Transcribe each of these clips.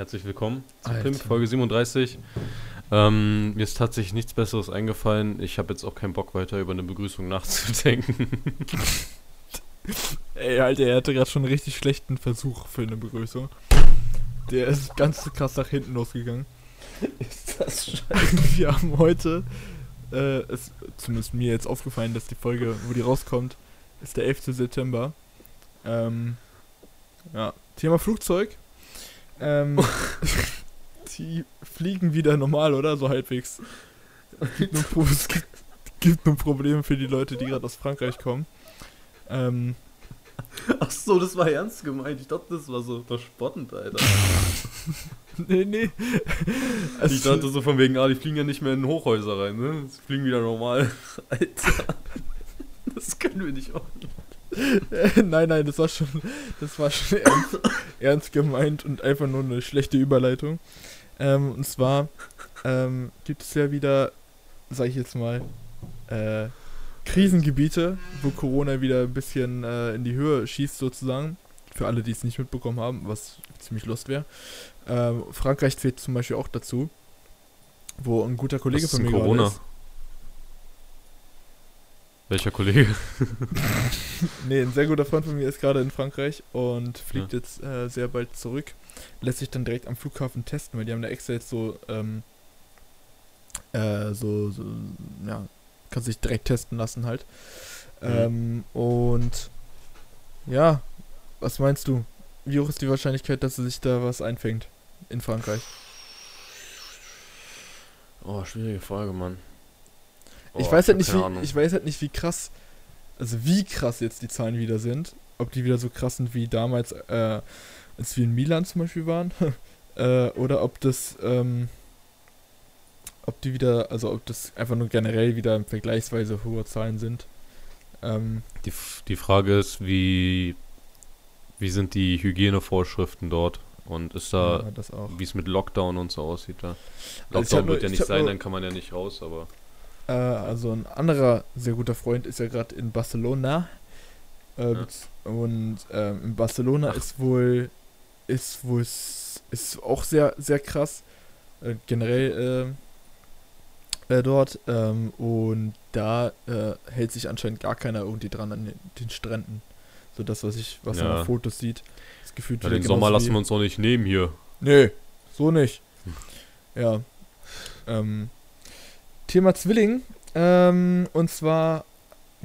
Herzlich willkommen zu Alter. PIMP, Folge 37. Ähm, mir ist tatsächlich nichts Besseres eingefallen. Ich habe jetzt auch keinen Bock weiter über eine Begrüßung nachzudenken. Ey, Alter, er hatte gerade schon einen richtig schlechten Versuch für eine Begrüßung. Der ist ganz krass nach hinten losgegangen. ist das scheiße? Wir haben heute, äh, ist zumindest mir jetzt aufgefallen, dass die Folge, wo die rauskommt, ist der 11. September. Ähm, ja, Thema Flugzeug. Ähm, die fliegen wieder normal, oder? So halbwegs. Es gibt nur, Pro es gibt, gibt nur Probleme für die Leute, die gerade aus Frankreich kommen. Ähm, Ach so, das war ernst gemeint. Ich dachte, das war so verspottend, Alter. nee, nee. Ich dachte so von wegen, ah, die fliegen ja nicht mehr in Hochhäuser rein, ne? Sie fliegen wieder normal. Alter. Das können wir nicht machen. nein, nein, das war schon, das war schon ernst, ernst gemeint und einfach nur eine schlechte Überleitung. Ähm, und zwar ähm, gibt es ja wieder, sag ich jetzt mal, äh, Krisengebiete, wo Corona wieder ein bisschen äh, in die Höhe schießt sozusagen. Für alle, die es nicht mitbekommen haben, was ziemlich lust wäre. Ähm, Frankreich zählt zum Beispiel auch dazu, wo ein guter Kollege Was von mir Corona? ist. Welcher Kollege? Nee, ein sehr guter Freund von mir ist gerade in Frankreich und fliegt jetzt äh, sehr bald zurück. Lässt sich dann direkt am Flughafen testen, weil die haben da extra jetzt so, ähm, äh, so, so, ja, kann sich direkt testen lassen halt. Ähm, und ja, was meinst du? Wie hoch ist die Wahrscheinlichkeit, dass er sich da was einfängt in Frankreich? Oh, schwierige Frage, Mann. Ich Oh, weiß halt nicht, wie, Ahnung. ich weiß halt nicht, wie krass, also wie krass jetzt die Zahlen wieder sind. Ob die wieder so krass sind wie damals, äh, als wir in Milan zum Beispiel waren. äh, oder ob das, ähm, ob die wieder, also ob das einfach nur generell wieder vergleichsweise hohe Zahlen sind. Ähm, Die, die Frage ist, wie, wie sind die Hygienevorschriften dort? Und ist da, ja, wie es mit Lockdown und so aussieht da? Also Lockdown nur- wird ja ich nicht sein, nur- dann kann man ja nicht raus, aber. Äh, also ein anderer sehr guter Freund ist ja gerade in Barcelona. Äh, Ja. Und ähm, in Barcelona Ach. ist wohl ist wohl ist auch sehr sehr krass äh, generell äh, äh, dort ähm, und da äh, hält sich anscheinend gar keiner irgendwie dran an den, den Stränden. So das was ich was man Ja. auf Fotos sieht. Ist gefühlt Ja, den Sommer lassen wir uns doch nicht nehmen hier. Nee, so nicht. Hm. Ja. Ähm, Thema Zwilling. Ähm, und zwar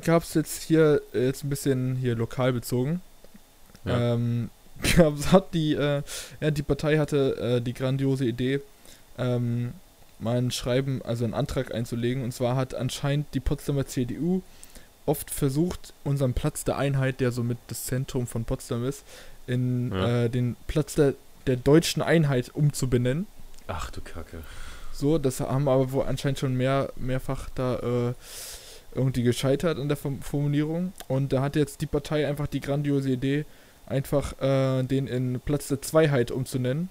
gab es jetzt hier äh, jetzt ein bisschen hier lokal bezogen. Ja. Ähm, hat die, äh, ja, die Partei hatte äh, die grandiose Idee, ähm, mal ein Schreiben, also einen Antrag einzulegen. Und zwar hat anscheinend die Potsdamer CDU oft versucht, unseren Platz der Einheit, der somit das Zentrum von Potsdam ist, in Ja. äh, den Platz der, der deutschen Einheit umzubenennen. Ach du Kacke. So, das haben aber wohl anscheinend schon mehr, mehrfach da äh, irgendwie gescheitert an der Form- Formulierung. Und da hat jetzt die Partei einfach die grandiose Idee, einfach äh, den in Platz der Zweiheit umzunennen.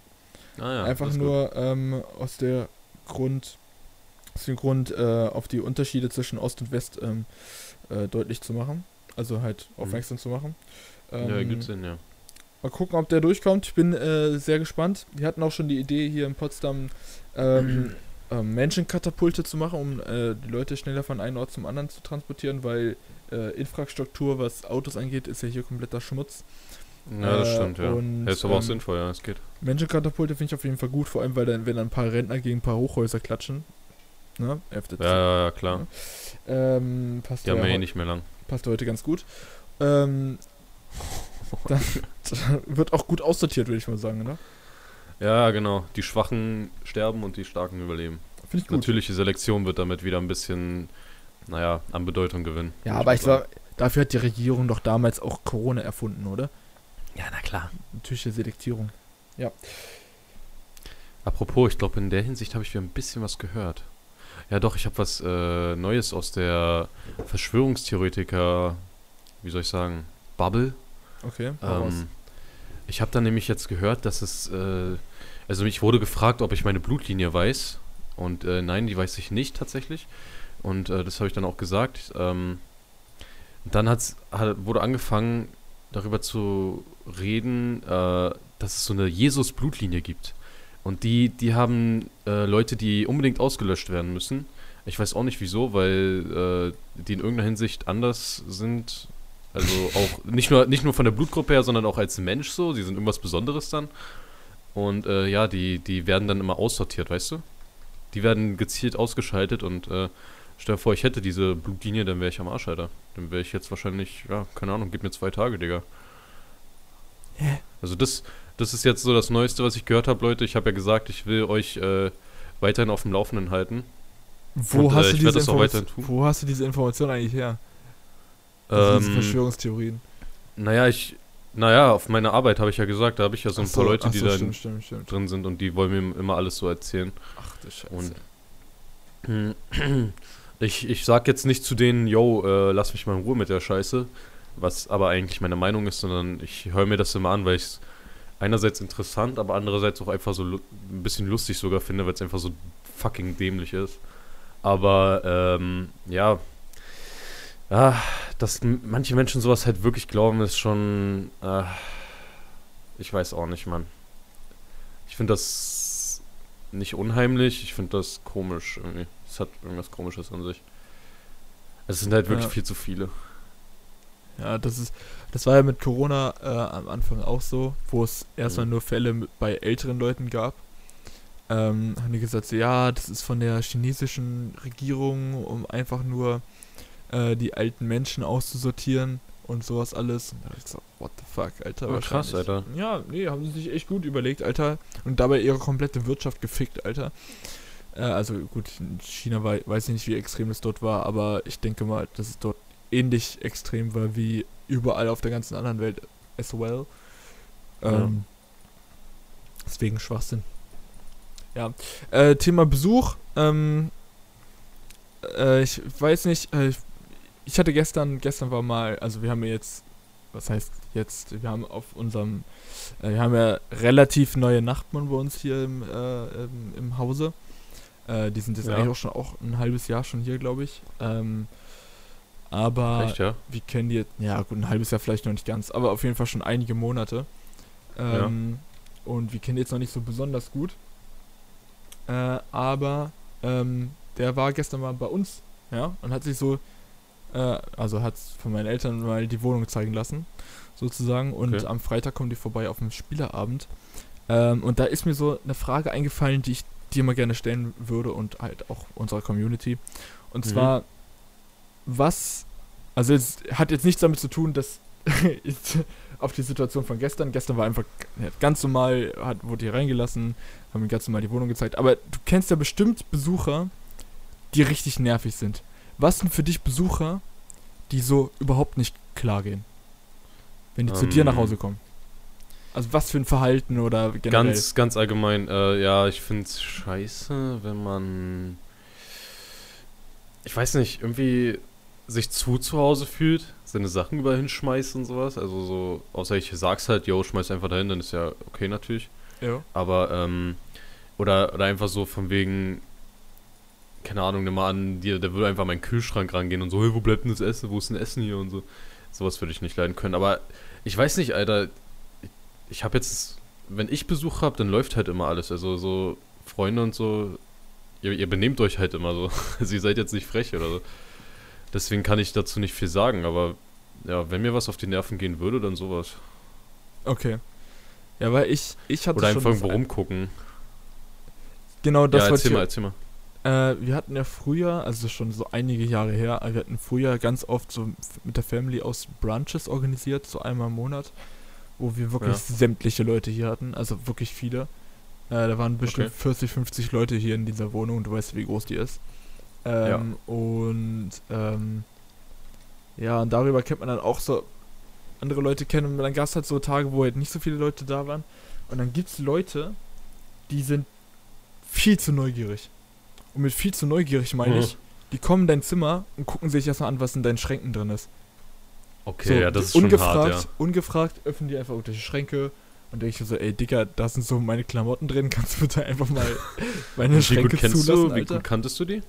Ah ja, einfach nur ähm, aus der Grund, aus dem Grund äh, auf die Unterschiede zwischen Ost und West ähm, äh, deutlich zu machen. Also halt Mhm. aufmerksam zu machen. Gut. Ja, Ähm, gibt Sinn, ja. Mal gucken, ob der durchkommt. Ich bin äh, sehr gespannt. Wir hatten auch schon die Idee, hier in Potsdam ähm, ähm, Menschenkatapulte zu machen, um äh, die Leute schneller von einem Ort zum anderen zu transportieren, weil äh, Infrastruktur, was Autos angeht, ist ja hier kompletter Schmutz. Ja, das äh, stimmt, ja. und, ja ist aber auch ähm, sinnvoll, ja, es geht. Menschenkatapulte finde ich auf jeden Fall gut, vor allem, weil dann, wenn dann ein paar Rentner gegen ein paar Hochhäuser klatschen. Ne? FDP. Ja, ja, ja, klar. Ähm, passt, Die haben ja wir eh nicht mehr lang. passt heute ganz gut. Ähm, dann, wird auch gut aussortiert, würde ich mal sagen, ne? Ja, genau. Die Schwachen sterben und die Starken überleben. Finde ich gut. Natürliche Selektion wird damit wieder ein bisschen, naja, an Bedeutung gewinnen. Ja, aber ich glaube, dafür hat die Regierung doch damals auch Corona erfunden, oder? Ja, na klar. Natürliche Selektierung. Apropos, ich glaube, in der Hinsicht habe ich wieder ein bisschen was gehört. Ja, doch, ich habe was äh, Neues aus der Verschwörungstheoretiker, wie soll ich sagen, Bubble. Okay. Ähm, ich habe dann nämlich jetzt gehört, dass es, äh, also ich wurde gefragt, ob ich meine Blutlinie weiß. Und äh, nein, die weiß ich nicht tatsächlich. Und äh, das habe ich dann auch gesagt. Ähm, dann hat's, hat, wurde angefangen, darüber zu reden, äh, dass es so eine Jesus-Blutlinie gibt. Und die, die haben äh, Leute, die unbedingt ausgelöscht werden müssen. Ich weiß auch nicht wieso, weil äh, die in irgendeiner Hinsicht anders sind. Also auch nicht nur, nicht nur von der Blutgruppe her, sondern auch als Mensch so. Die sind irgendwas Besonderes dann. Und äh, ja, die, die werden dann immer aussortiert, weißt du? Die werden gezielt ausgeschaltet und äh, stell dir vor, ich hätte diese Blutlinie, dann wäre ich am Arsch, Alter. Dann wäre ich jetzt wahrscheinlich, ja, keine Ahnung, gib mir zwei Tage, Digga. Hä? Also das, das ist jetzt so das Neueste, was ich gehört habe, Leute. Ich habe ja gesagt, ich will euch äh, weiterhin auf dem Laufenden halten. Wo, Und, äh, hast, du ich diese wo hast du diese Information eigentlich her? Diese Ähm, Verschwörungstheorien. naja, ich, naja, auf meiner Arbeit habe ich ja gesagt, da habe ich ja so ein Ach paar Leute, ach die so, da stimmt, stimmt, stimmt. drin sind und die wollen mir immer alles so erzählen. Ach du Scheiße. Und ich, ich sag jetzt nicht zu denen, yo, äh, lass mich mal in Ruhe mit der Scheiße, was aber eigentlich meine Meinung ist, sondern ich höre mir das immer an, weil ich es einerseits interessant, aber andererseits auch einfach so ein bisschen lustig sogar finde, weil es einfach so fucking dämlich ist. Aber ähm, ja, ah, dass manche Menschen sowas halt wirklich glauben, ist schon, äh, ich weiß auch nicht, Mann. Ich finde das nicht unheimlich, ich finde das komisch irgendwie. Es hat irgendwas Komisches an sich. Es sind halt wirklich Ja. viel zu viele. Ja, das ist, das war ja mit Corona äh, am Anfang auch so, wo es erstmal Mhm. nur Fälle bei älteren Leuten gab. Ähm, haben die gesagt, so, ja, das ist von der chinesischen Regierung, um einfach nur äh, die alten Menschen auszusortieren und sowas alles. Und da hab ich so, what the fuck, Alter. Ja, krass. Alter. Ja, nee, haben sie sich echt gut überlegt, Alter. Und dabei ihre komplette Wirtschaft gefickt, Alter. Äh, also gut, in China wei- weiß ich nicht, wie extrem das dort war, aber ich denke mal, dass es dort ähnlich extrem war wie überall auf der ganzen anderen Welt as well. Ähm, Deswegen Schwachsinn. Ja. Äh, Thema Besuch. Ähm, äh, ich weiß nicht, äh, ich- ich hatte gestern, gestern war mal, also wir haben ja jetzt, was heißt jetzt, wir haben auf unserem, äh, wir haben ja relativ neue Nachbarn bei uns hier im, äh, im, im Hause. Äh, die sind jetzt Ja. eigentlich auch schon auch ein halbes Jahr schon hier, glaube ich. Ähm, aber Echt, ja? wir kennen die jetzt, ja gut, ein halbes Jahr vielleicht noch nicht ganz, aber auf jeden Fall schon einige Monate. Ähm, Und wir kennen die jetzt noch nicht so besonders gut. Äh, aber ähm, der war gestern mal bei uns, ja, und hat sich so, äh, also hat von meinen Eltern mal die Wohnung zeigen lassen, sozusagen. Und Okay. am Freitag kommen die vorbei auf dem Spielerabend. Ähm, und da ist mir so eine Frage eingefallen, die ich dir mal gerne stellen würde und halt auch unserer Community. Und Mhm. zwar, was, also es hat jetzt nichts damit zu tun, dass ich- auf die Situation von gestern. Gestern war einfach ganz normal, hat, wurde hier reingelassen, haben ihm ganz normal die Wohnung gezeigt. Aber du kennst ja bestimmt Besucher, die richtig nervig sind. Was sind für dich Besucher, die so überhaupt nicht klar gehen? Wenn die zu dir nach Ähm. Hause kommen. Also was für ein Verhalten oder generell. Ganz, ganz allgemein, äh, ja, ich finde es scheiße, wenn man, ich weiß nicht, irgendwie sich zu zu Hause fühlt, seine Sachen überall hinschmeißt und sowas. Also so, außer ich sag's halt, yo, schmeiß einfach dahin, dann ist ja okay natürlich. ja. Aber, ähm, oder, oder einfach so von wegen, keine Ahnung, nimm mal an, dir, der würde einfach meinen Kühlschrank rangehen und so, hey, wo bleibt denn das Essen, wo ist denn Essen hier und so. Sowas würde ich nicht leiden können. Aber ich weiß nicht, Alter, ich, ich habe jetzt, wenn ich Besuch habe, dann läuft halt immer alles. Also so Freunde und so, ihr, ihr benehmt euch halt immer so. Also ihr seid jetzt nicht frech oder so. Deswegen kann ich dazu nicht viel sagen, aber ja, wenn mir was auf die Nerven gehen würde, dann sowas. Okay. Ja, weil ich, ich hatte Oder einfach irgendwo rumgucken. Genau, das ja, erzähl mal, erzähl mal. Äh, wir hatten ja früher, also schon so einige Jahre her, aber wir hatten früher ganz oft so mit der Family aus Brunches organisiert, so einmal im Monat, wo wir wirklich Ja. sämtliche Leute hier hatten, also wirklich viele. Äh, da waren bestimmt Okay. 40, 50 Leute hier in dieser Wohnung, du weißt, wie groß die ist. Ähm, Und ähm, ja, und darüber kennt man dann auch so andere Leute kennen. Und dann gab es halt so Tage, wo halt nicht so viele Leute da waren. Und dann gibt es Leute, die sind viel zu neugierig. Und mit viel zu neugierig meine Mhm. ich, die kommen in dein Zimmer und gucken sich erstmal an, was in deinen Schränken drin ist. Okay, so, ja, das ist schon ungefragt, hart, ja. ungefragt öffnen die einfach irgendwelche Schränke und denke ich so, ey Digga, da sind so meine Klamotten drin, kannst du bitte einfach mal meine Schränke zulassen, du, wie Alter? gut kanntest du die?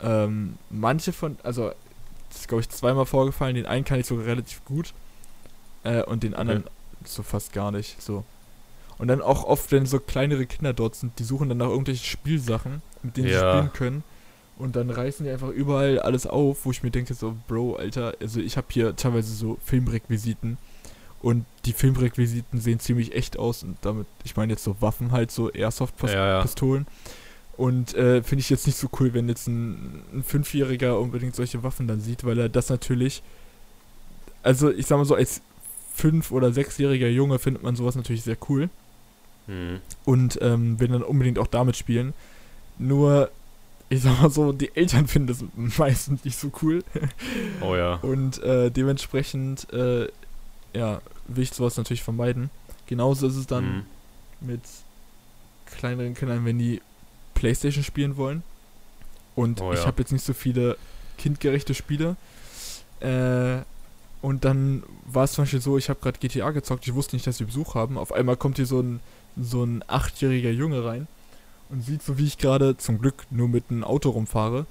Ähm, manche von, also, das ist glaube ich zweimal vorgefallen, den einen kann ich sogar relativ gut äh, und den anderen so fast gar nicht, so. Und dann auch oft, wenn so kleinere Kinder dort sind, die suchen dann nach irgendwelchen Spielsachen, mit denen sie Ja. spielen können. Und dann reißen die einfach überall alles auf, wo ich mir denke, so, Bro, Alter, also ich habe hier teilweise so Filmrequisiten. Und die Filmrequisiten sehen ziemlich echt aus. Und damit, ich meine jetzt so Waffen halt, so Airsoft-Pistolen. Ja, ja. Und äh, finde ich jetzt nicht so cool, wenn jetzt ein, ein Fünfjähriger unbedingt solche Waffen dann sieht, weil er das natürlich. Also, ich sag mal so, als fünf- oder sechsjähriger Junge findet man sowas natürlich sehr cool Mhm. und ähm, will dann unbedingt auch damit spielen. Nur, ich sag mal so, die Eltern finden das meistens nicht so cool. Oh ja. Und äh, dementsprechend, äh, ja, will ich sowas natürlich vermeiden. Genauso ist es dann Mhm. mit kleineren Kindern, wenn die Playstation spielen wollen. Und Oh ich ja. habe jetzt nicht so viele kindgerechte Spiele. Äh, und dann war es zum Beispiel so, ich habe gerade GTA gezockt, ich wusste nicht, dass wir Besuch haben. Auf einmal kommt hier so ein, so ein achtjähriger Junge rein und sieht so, wie ich gerade zum Glück nur mit einem Auto rumfahre.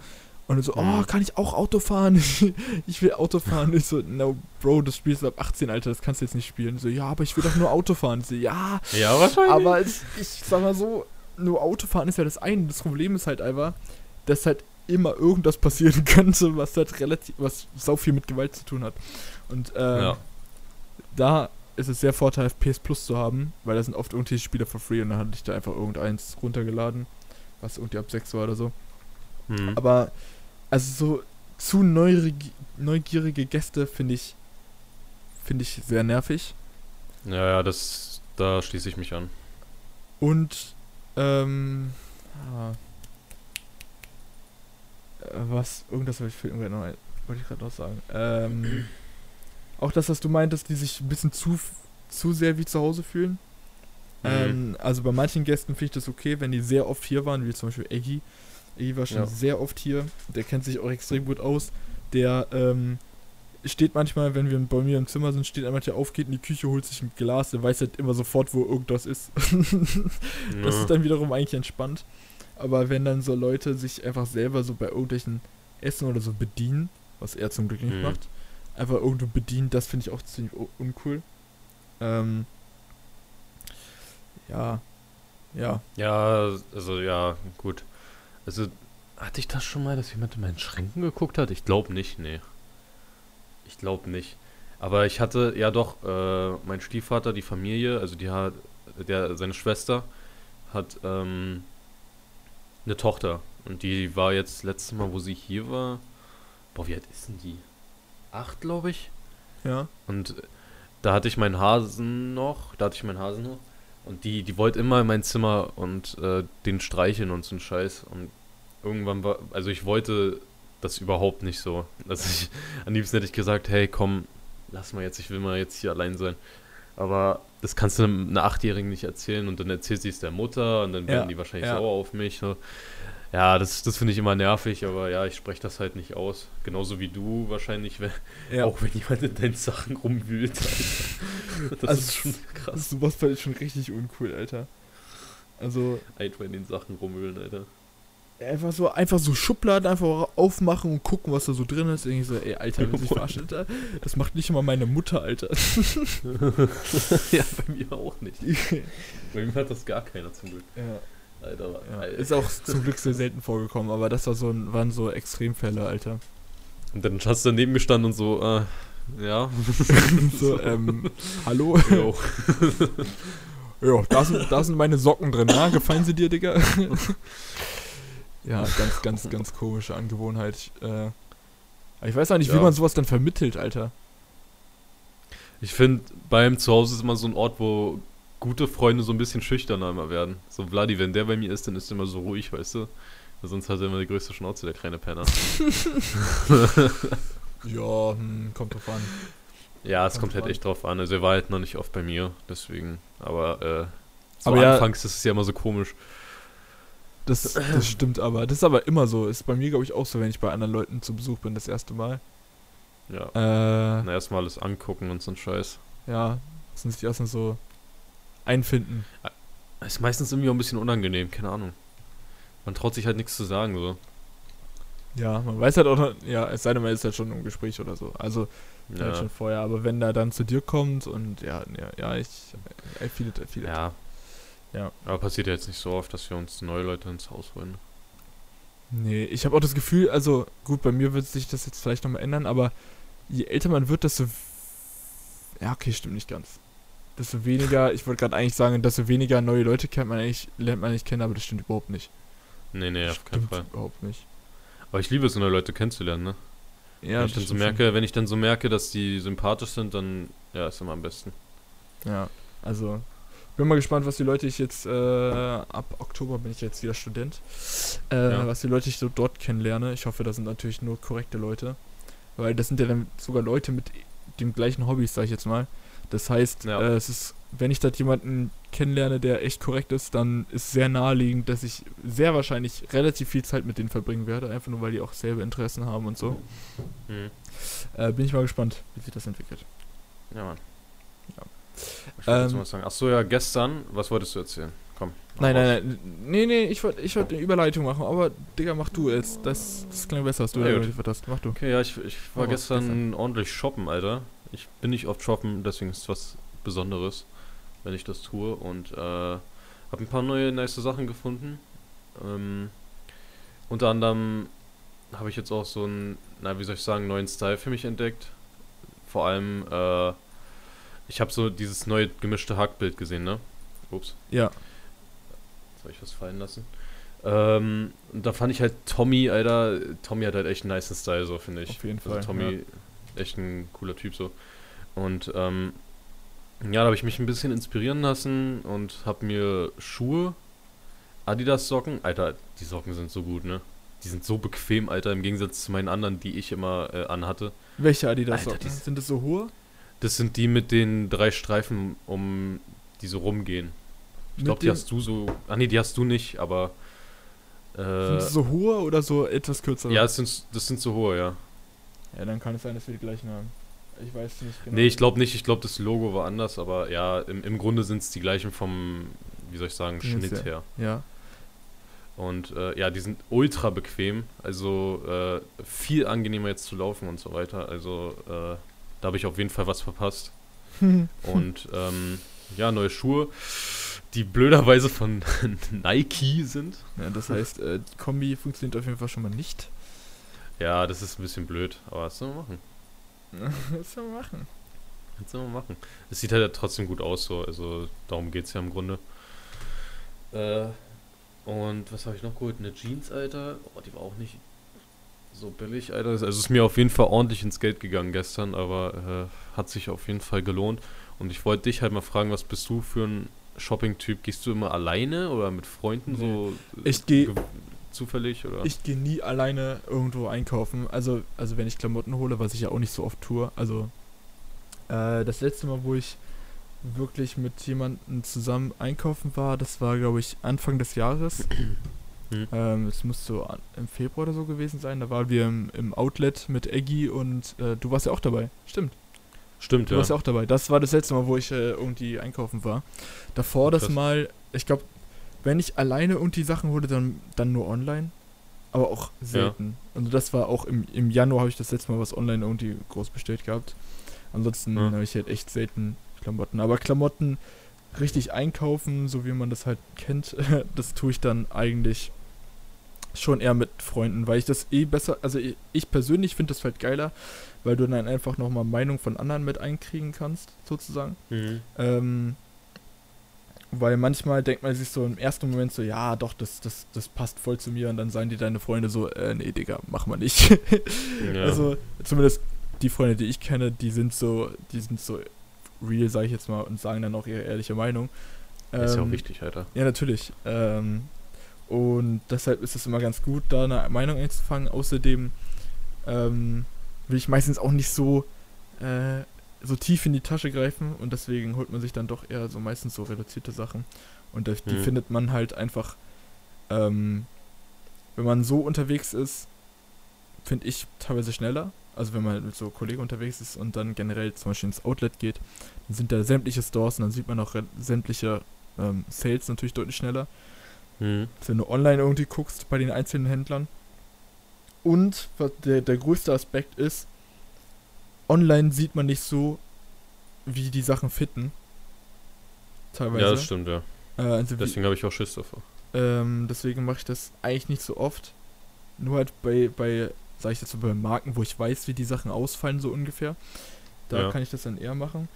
Und so, oh, Mhm. kann ich auch Auto fahren? ich will Auto fahren. Ich so, no, Bro, das spielst du ab 18, Alter, das kannst du jetzt nicht spielen. So, ja, aber ich will doch nur Auto fahren. Ich so, ja, Ja, wahrscheinlich. aber ich, ich sag mal so, nur Autofahren ist ja das eine. Das Problem ist halt einfach, dass halt immer irgendwas passieren könnte, was halt relativ, was sau viel mit Gewalt zu tun hat. Und ähm, Ja. da ist es sehr vorteilhaft, PS Plus zu haben, weil da sind oft irgendwelche Spiele for free und dann hatte ich da einfach irgendeins runtergeladen, was irgendwie ab 6 war oder so. Mhm. Aber also so zu neugierige, neugierige Gäste finde ich finde ich sehr nervig. Ja, ja, das, da schließe ich mich an. Und, ähm, ah, äh, was, irgendwas wollte ich, wollte ich gerade noch sagen. Ähm, auch das, was du meintest, die sich ein bisschen zu, zu sehr wie zu Hause fühlen. Mhm. Ähm, also bei manchen Gästen finde ich das okay, wenn die sehr oft hier waren, wie zum Beispiel Eggy. Eggy war schon Ja. sehr oft hier. Der kennt sich auch extrem gut aus. Der ähm, steht manchmal, wenn wir bei mir im Zimmer sind, steht manchmal auf, geht in die Küche, holt sich ein Glas. Der weiß halt immer sofort, wo irgendwas ist. Das Ja. ist dann wiederum eigentlich entspannt. Aber wenn dann so Leute sich einfach selber so bei irgendwelchen Essen oder so bedienen, was er zum Glück nicht Mhm. macht, einfach irgendwo bedienen, das finde ich auch ziemlich uncool. Ähm, ja, ja, Ja, also ja, gut. Also, hatte ich das schon mal, dass jemand in meinen Schränken geguckt hat? Ich glaube nicht, nee. Ich glaube nicht. Aber ich hatte, ja doch, äh, mein Stiefvater, die Familie, also die hat, der, seine Schwester hat, ähm, eine Tochter. Und die war jetzt letztes Mal, wo sie hier war, boah, wie alt ist denn die? Acht, glaube ich. ja, Und da hatte ich meinen Hasen noch, da hatte ich meinen Hasen noch. Und die, die wollte immer in mein Zimmer und äh, den streicheln und so ein Scheiß. Und irgendwann war, also ich wollte das überhaupt nicht so. Dass ich, am liebsten hätte ich gesagt, hey komm, lass mal jetzt, ich will mal jetzt hier allein sein. Aber das kannst du einem- einer Achtjährigen nicht erzählen und dann erzählt sie es der Mutter und dann Ja, werden die wahrscheinlich ja. sauer auf mich. So. Ja, das, das finde ich immer nervig, aber ja, ich spreche das halt nicht aus. Genauso wie du wahrscheinlich, wenn, ja. auch wenn jemand in deinen Sachen rumwühlt. Alter. Das Also, ist schon Das krass. ist sowas fand ich schon richtig uncool, Alter. Also, Einfach in den Sachen rumwühlen, Alter. einfach so, einfach so Schubladen einfach aufmachen und gucken, was da so drin ist. Irgendwie so, ey, Alter, sich verarscht, Alter. Das macht nicht immer meine Mutter, Alter. ja, bei mir auch nicht. Bei mir hat das gar keiner zum Glück. ja. Alter, Ja, ist auch zum Glück sehr selten vorgekommen, aber das war so ein, waren so Extremfälle, Alter. Und dann hast du daneben gestanden und so, äh, ja. so, ähm, hallo? Jo. Ja, da sind, da sind meine Socken drin, na? Gefallen sie dir, Digga? ja, ganz, ganz, ganz komische Angewohnheit. Ich, äh, ich weiß auch nicht, wie Ja. man sowas dann vermittelt, Alter. Ich finde, beim Zuhause ist immer so ein Ort, wo gute Freunde so ein bisschen schüchterner immer werden. So Vladi, wenn der bei mir ist, dann ist er immer so ruhig, weißt du? Sonst hat er immer die größte Schnauze, der kleine Penner. Ja, hm, kommt drauf an. Ja, es Kommt kommt halt drauf echt drauf an. Also er war halt noch nicht oft bei mir, deswegen. Aber äh, so Aber ja- anfangs ist es ja immer so komisch. Das, das stimmt aber. Das ist aber immer so. Ist bei mir, glaube ich, auch so, wenn ich bei anderen Leuten zu Besuch bin, das erste Mal. Ja. Äh, Na, erstmal alles angucken und so ein Scheiß. ja, müssen sich erstmal so einfinden. Ist meistens irgendwie auch ein bisschen unangenehm, keine Ahnung. Man traut sich halt nichts zu sagen, so. Ja, man weiß halt auch noch, ja, es sei denn, man ist halt schon im Gespräch oder so. Also, halt Ja, schon vorher. Aber wenn er dann zu dir kommt und ja, ja, ja ich, I feel it, I feel it. ja. Ja. Aber passiert ja jetzt nicht so oft, dass wir uns neue Leute ins Haus holen. Nee, ich habe auch das Gefühl, also gut, bei mir wird sich das jetzt vielleicht nochmal ändern, aber je älter man wird, desto. Ja, okay, stimmt nicht ganz. Desto weniger, ich wollte gerade eigentlich sagen, desto weniger neue Leute kennt man eigentlich, lernt man nicht kennen, aber das stimmt überhaupt nicht. Nee, nee, auf keinen Fall. überhaupt nicht. Aber ich liebe es, neue Leute kennenzulernen, ne? Ja, wenn ich dann so merke, wenn ich dann so merke, dass die sympathisch sind, dann ja, ist immer am besten. Ja, also bin mal gespannt, was die Leute ich jetzt, äh, ab Oktober bin ich jetzt wieder Student, äh, Ja. was die Leute ich so dort kennenlerne. Ich hoffe, das sind natürlich nur korrekte Leute, weil das sind ja dann sogar Leute mit dem gleichen Hobbys, sag ich jetzt mal. Das heißt, Ja. äh, es ist, wenn ich da jemanden kennenlerne, der echt korrekt ist, dann ist sehr naheliegend, dass ich sehr wahrscheinlich relativ viel Zeit mit denen verbringen werde, einfach nur weil die auch selbe Interessen haben und so. Mhm. Äh, bin ich mal gespannt, wie sich das entwickelt. Ja, Mann. Ja. Ich Ähm, was sagen. Achso, ja, gestern, was wolltest du erzählen? Komm. Nein, nein, nein. Nee, nee, ich wollte ich wollt eine Überleitung machen, aber Digga, mach du jetzt. Das, das klang besser, als du Ja, überliefert hast. Mach du. Okay, ja, ich, ich war raus, gestern, gestern. ordentlich shoppen, Alter. Ich bin nicht oft shoppen, deswegen ist es was Besonderes, wenn ich das tue. Und äh, habe ein paar neue, nice Sachen gefunden. Ähm, unter anderem habe ich jetzt auch so einen, na, wie soll ich sagen, neuen Style für mich entdeckt. Vor allem, äh, ich habe so dieses neue gemischte Hackbild gesehen, ne? Ups. Ja. Jetzt habe ich was fallen lassen. Ähm, und da fand ich halt Tommy, Alter, Tommy hat halt echt einen nice Style, so finde ich. Auf jeden Also Fall, Tommy, echt ein cooler Typ so. Und ähm, ja, da habe ich mich ein bisschen inspirieren lassen und habe mir Schuhe, Adidas Socken, Alter, die Socken sind so gut, ne? Die sind so bequem, Alter, im Gegensatz zu meinen anderen, die ich immer äh, anhatte. Welche Adidas Alter, Sind das so hohe? Das sind die mit den drei Streifen, um die so rumgehen. Ich glaube, die hast du so. Ah nee, die hast du nicht, aber. Sind Äh, das so hohe oder so etwas kürzere? ja, das sind, das sind so hohe, ja. Ja, dann kann es sein, dass wir die gleichen haben. Ich weiß nicht genau. Nee, ich glaube nicht. Ich glaube, das Logo war anders, aber ja, im, im Grunde sind es die gleichen vom, wie soll ich sagen, Schnitt ja- her. Ja. Und äh, ja, die sind ultra bequem. Also äh, viel angenehmer jetzt zu laufen und so weiter. Also äh, da habe ich auf jeden Fall was verpasst. Und ähm, ja, neue Schuhe, die blöderweise von Nike sind. ja, das heißt, äh, die Kombi funktioniert auf jeden Fall schon mal nicht. Ja, das ist ein bisschen blöd, aber was soll man machen? Was soll man machen? Was soll man machen? Es sieht halt trotzdem gut aus, so. Also darum geht es ja im Grunde. Äh, und was habe ich noch geholt? Eine Jeans, Alter. Oh, die war auch nicht so billig, Alter. Also es ist mir auf jeden Fall ordentlich ins Geld gegangen gestern, aber äh, hat sich auf jeden Fall gelohnt. Und ich wollte dich halt mal fragen, was bist du für ein Shopping-Typ? Gehst du immer alleine oder mit Freunden Nee. so? äh, Ich geh- gew- Zufällig oder? Ich gehe nie alleine irgendwo einkaufen. Also, also wenn ich Klamotten hole, was ich ja auch nicht so oft tue. Also äh, das letzte Mal, wo ich wirklich mit jemandem zusammen einkaufen war, das war, glaube ich, Anfang des Jahres. Hm. ähm, es muss so im Februar oder so gewesen sein. Da waren wir im, im Outlet mit Eggy und äh, du warst ja auch dabei. Stimmt. Stimmt, Du ja. warst ja auch dabei. Das war das letzte Mal, wo ich äh, irgendwie einkaufen war. Davor das Krass. Mal, ich glaube, wenn ich alleine irgendwie Sachen hole, dann, dann nur online. Aber auch selten. Also das war auch im, im Januar habe ich das letzte Mal was online irgendwie groß bestellt gehabt. Ansonsten Ja. habe ich halt echt selten Klamotten. Aber Klamotten richtig einkaufen, so wie man das halt kennt, das tue ich dann eigentlich schon eher mit Freunden, weil ich das eh besser, also ich- ich persönlich finde das halt geiler, weil du dann einfach nochmal Meinung von anderen mit einkriegen kannst, sozusagen. Mhm. Ähm, weil manchmal denkt man sich so im ersten Moment so, ja, doch, das, das, das passt voll zu mir und dann sagen die deine Freunde so, äh, nee, Digga, mach mal nicht. Ja. Also, zumindest die Freunde, die ich kenne, die sind so, die sind so real, sag ich jetzt mal, und sagen dann auch ihre ehrliche Meinung. ist ja auch Ähm, wichtig, Alter. ja, natürlich. Ähm, und deshalb ist es immer ganz gut, da eine Meinung einzufangen. Außerdem ähm, will ich meistens auch nicht so, äh, so tief in die Tasche greifen und deswegen holt man sich dann doch eher so meistens so reduzierte Sachen. Und die Mhm. findet man halt einfach, ähm, wenn man so unterwegs ist, finde ich teilweise schneller. Also wenn man halt mit so Kollegen unterwegs ist und dann generell zum Beispiel ins Outlet geht, dann sind da sämtliche Stores und dann sieht man auch sämtliche ähm, Sales natürlich deutlich schneller, als wenn du online irgendwie guckst bei den einzelnen Händlern. Und was der, der größte Aspekt ist, online sieht man nicht so, wie die Sachen fitten. Teilweise. Ja, das stimmt, ja. Äh, also Deswegen habe ich auch Schiss davor. Ähm, deswegen mache ich das eigentlich nicht so oft. Nur halt bei, bei, sag ich jetzt so, bei Marken, wo ich weiß, wie die Sachen ausfallen, so ungefähr. Da Ja. kann ich das dann eher machen.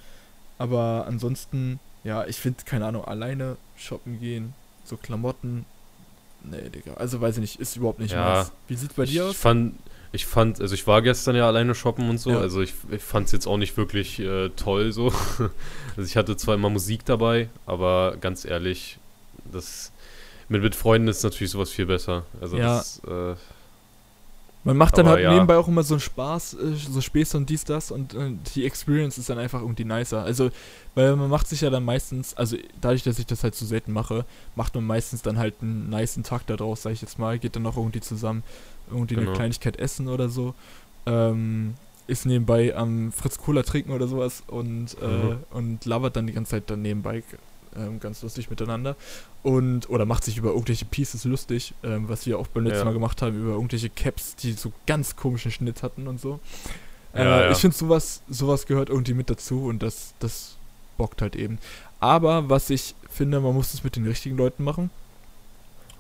Aber ansonsten, ja, ich finde, keine Ahnung, alleine shoppen gehen, so Klamotten, nee, Digga. Also weiß ich nicht, ist überhaupt nicht Ja. meins. Wie sieht's bei dir ich aus? fand, ich fand, also ich war gestern ja alleine shoppen und so, Ja. also ich, ich fand es jetzt auch nicht wirklich äh, toll so. also ich hatte zwar immer Musik dabei, aber ganz ehrlich, das mit, mit Freunden ist natürlich sowas viel besser. Also Ja. das, äh, Man macht dann halt ja. nebenbei auch immer so einen Spaß, äh, so Späße und dies, das und äh, die Experience ist dann einfach irgendwie nicer. Also, weil man macht sich ja dann meistens, also dadurch, dass ich das halt so selten mache, macht man meistens dann halt einen nicen Tag da draus, sag ich jetzt mal, geht dann noch irgendwie zusammen irgendwie eine Genau. Kleinigkeit essen oder so. Ähm, ist nebenbei am Fritz Cola trinken oder sowas und, äh, Mhm. und labert dann die ganze Zeit dann nebenbei ähm, ganz lustig miteinander. Und, oder macht sich über irgendwelche Pieces lustig, ähm, was wir auch beim letzten Ja. Mal gemacht haben, über irgendwelche Caps, die so ganz komischen Schnitt hatten und so. Äh, Ja, ja. Ich finde, sowas, sowas gehört irgendwie mit dazu und das, das bockt halt eben. Aber was ich finde, man muss es mit den richtigen Leuten machen.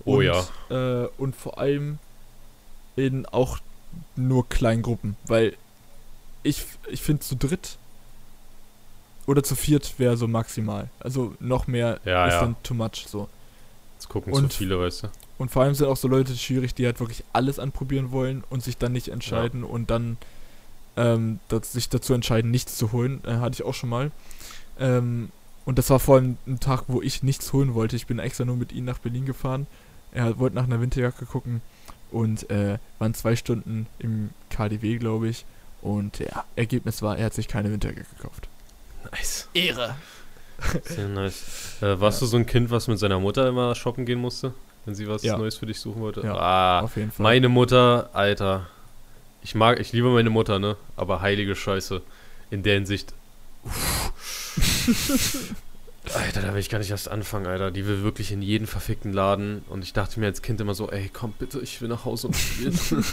oh und, ja. Äh, und vor allem in auch nur Kleingruppen, weil ich, ich finde zu dritt oder zu viert wäre so maximal. Also noch mehr Ja, ist ja. dann too much so. Jetzt gucken und- zu viele, weißt du. Und vor allem sind auch so Leute schwierig, die halt wirklich alles anprobieren wollen und sich dann nicht entscheiden und dann ähm, sich dazu entscheiden, nichts zu holen. Äh, hatte ich auch schon mal. Ähm, und das war vor allem ein Tag, wo ich nichts holen wollte. Ich bin extra nur mit ihm nach Berlin gefahren. Er wollte nach einer Winterjacke gucken und äh, waren zwei Stunden im KDW, glaube ich. Und ja, Ergebnis war, er hat sich keine Winterjacke gekauft. Nice. Ehre! Sehr nice. Äh, warst du so ein Kind, was mit seiner Mutter immer shoppen gehen musste? Wenn sie was Ja. Neues für dich suchen wollte? Ja, ah, Auf jeden Fall. meine Mutter, Alter. Ich mag, ich liebe meine Mutter, ne? Aber heilige Scheiße. In der Hinsicht. Alter, da will ich gar nicht erst anfangen, Alter. Die will wirklich in jeden verfickten Laden. Und ich dachte mir als Kind immer so, ey, komm bitte, ich will nach Hause und spielen.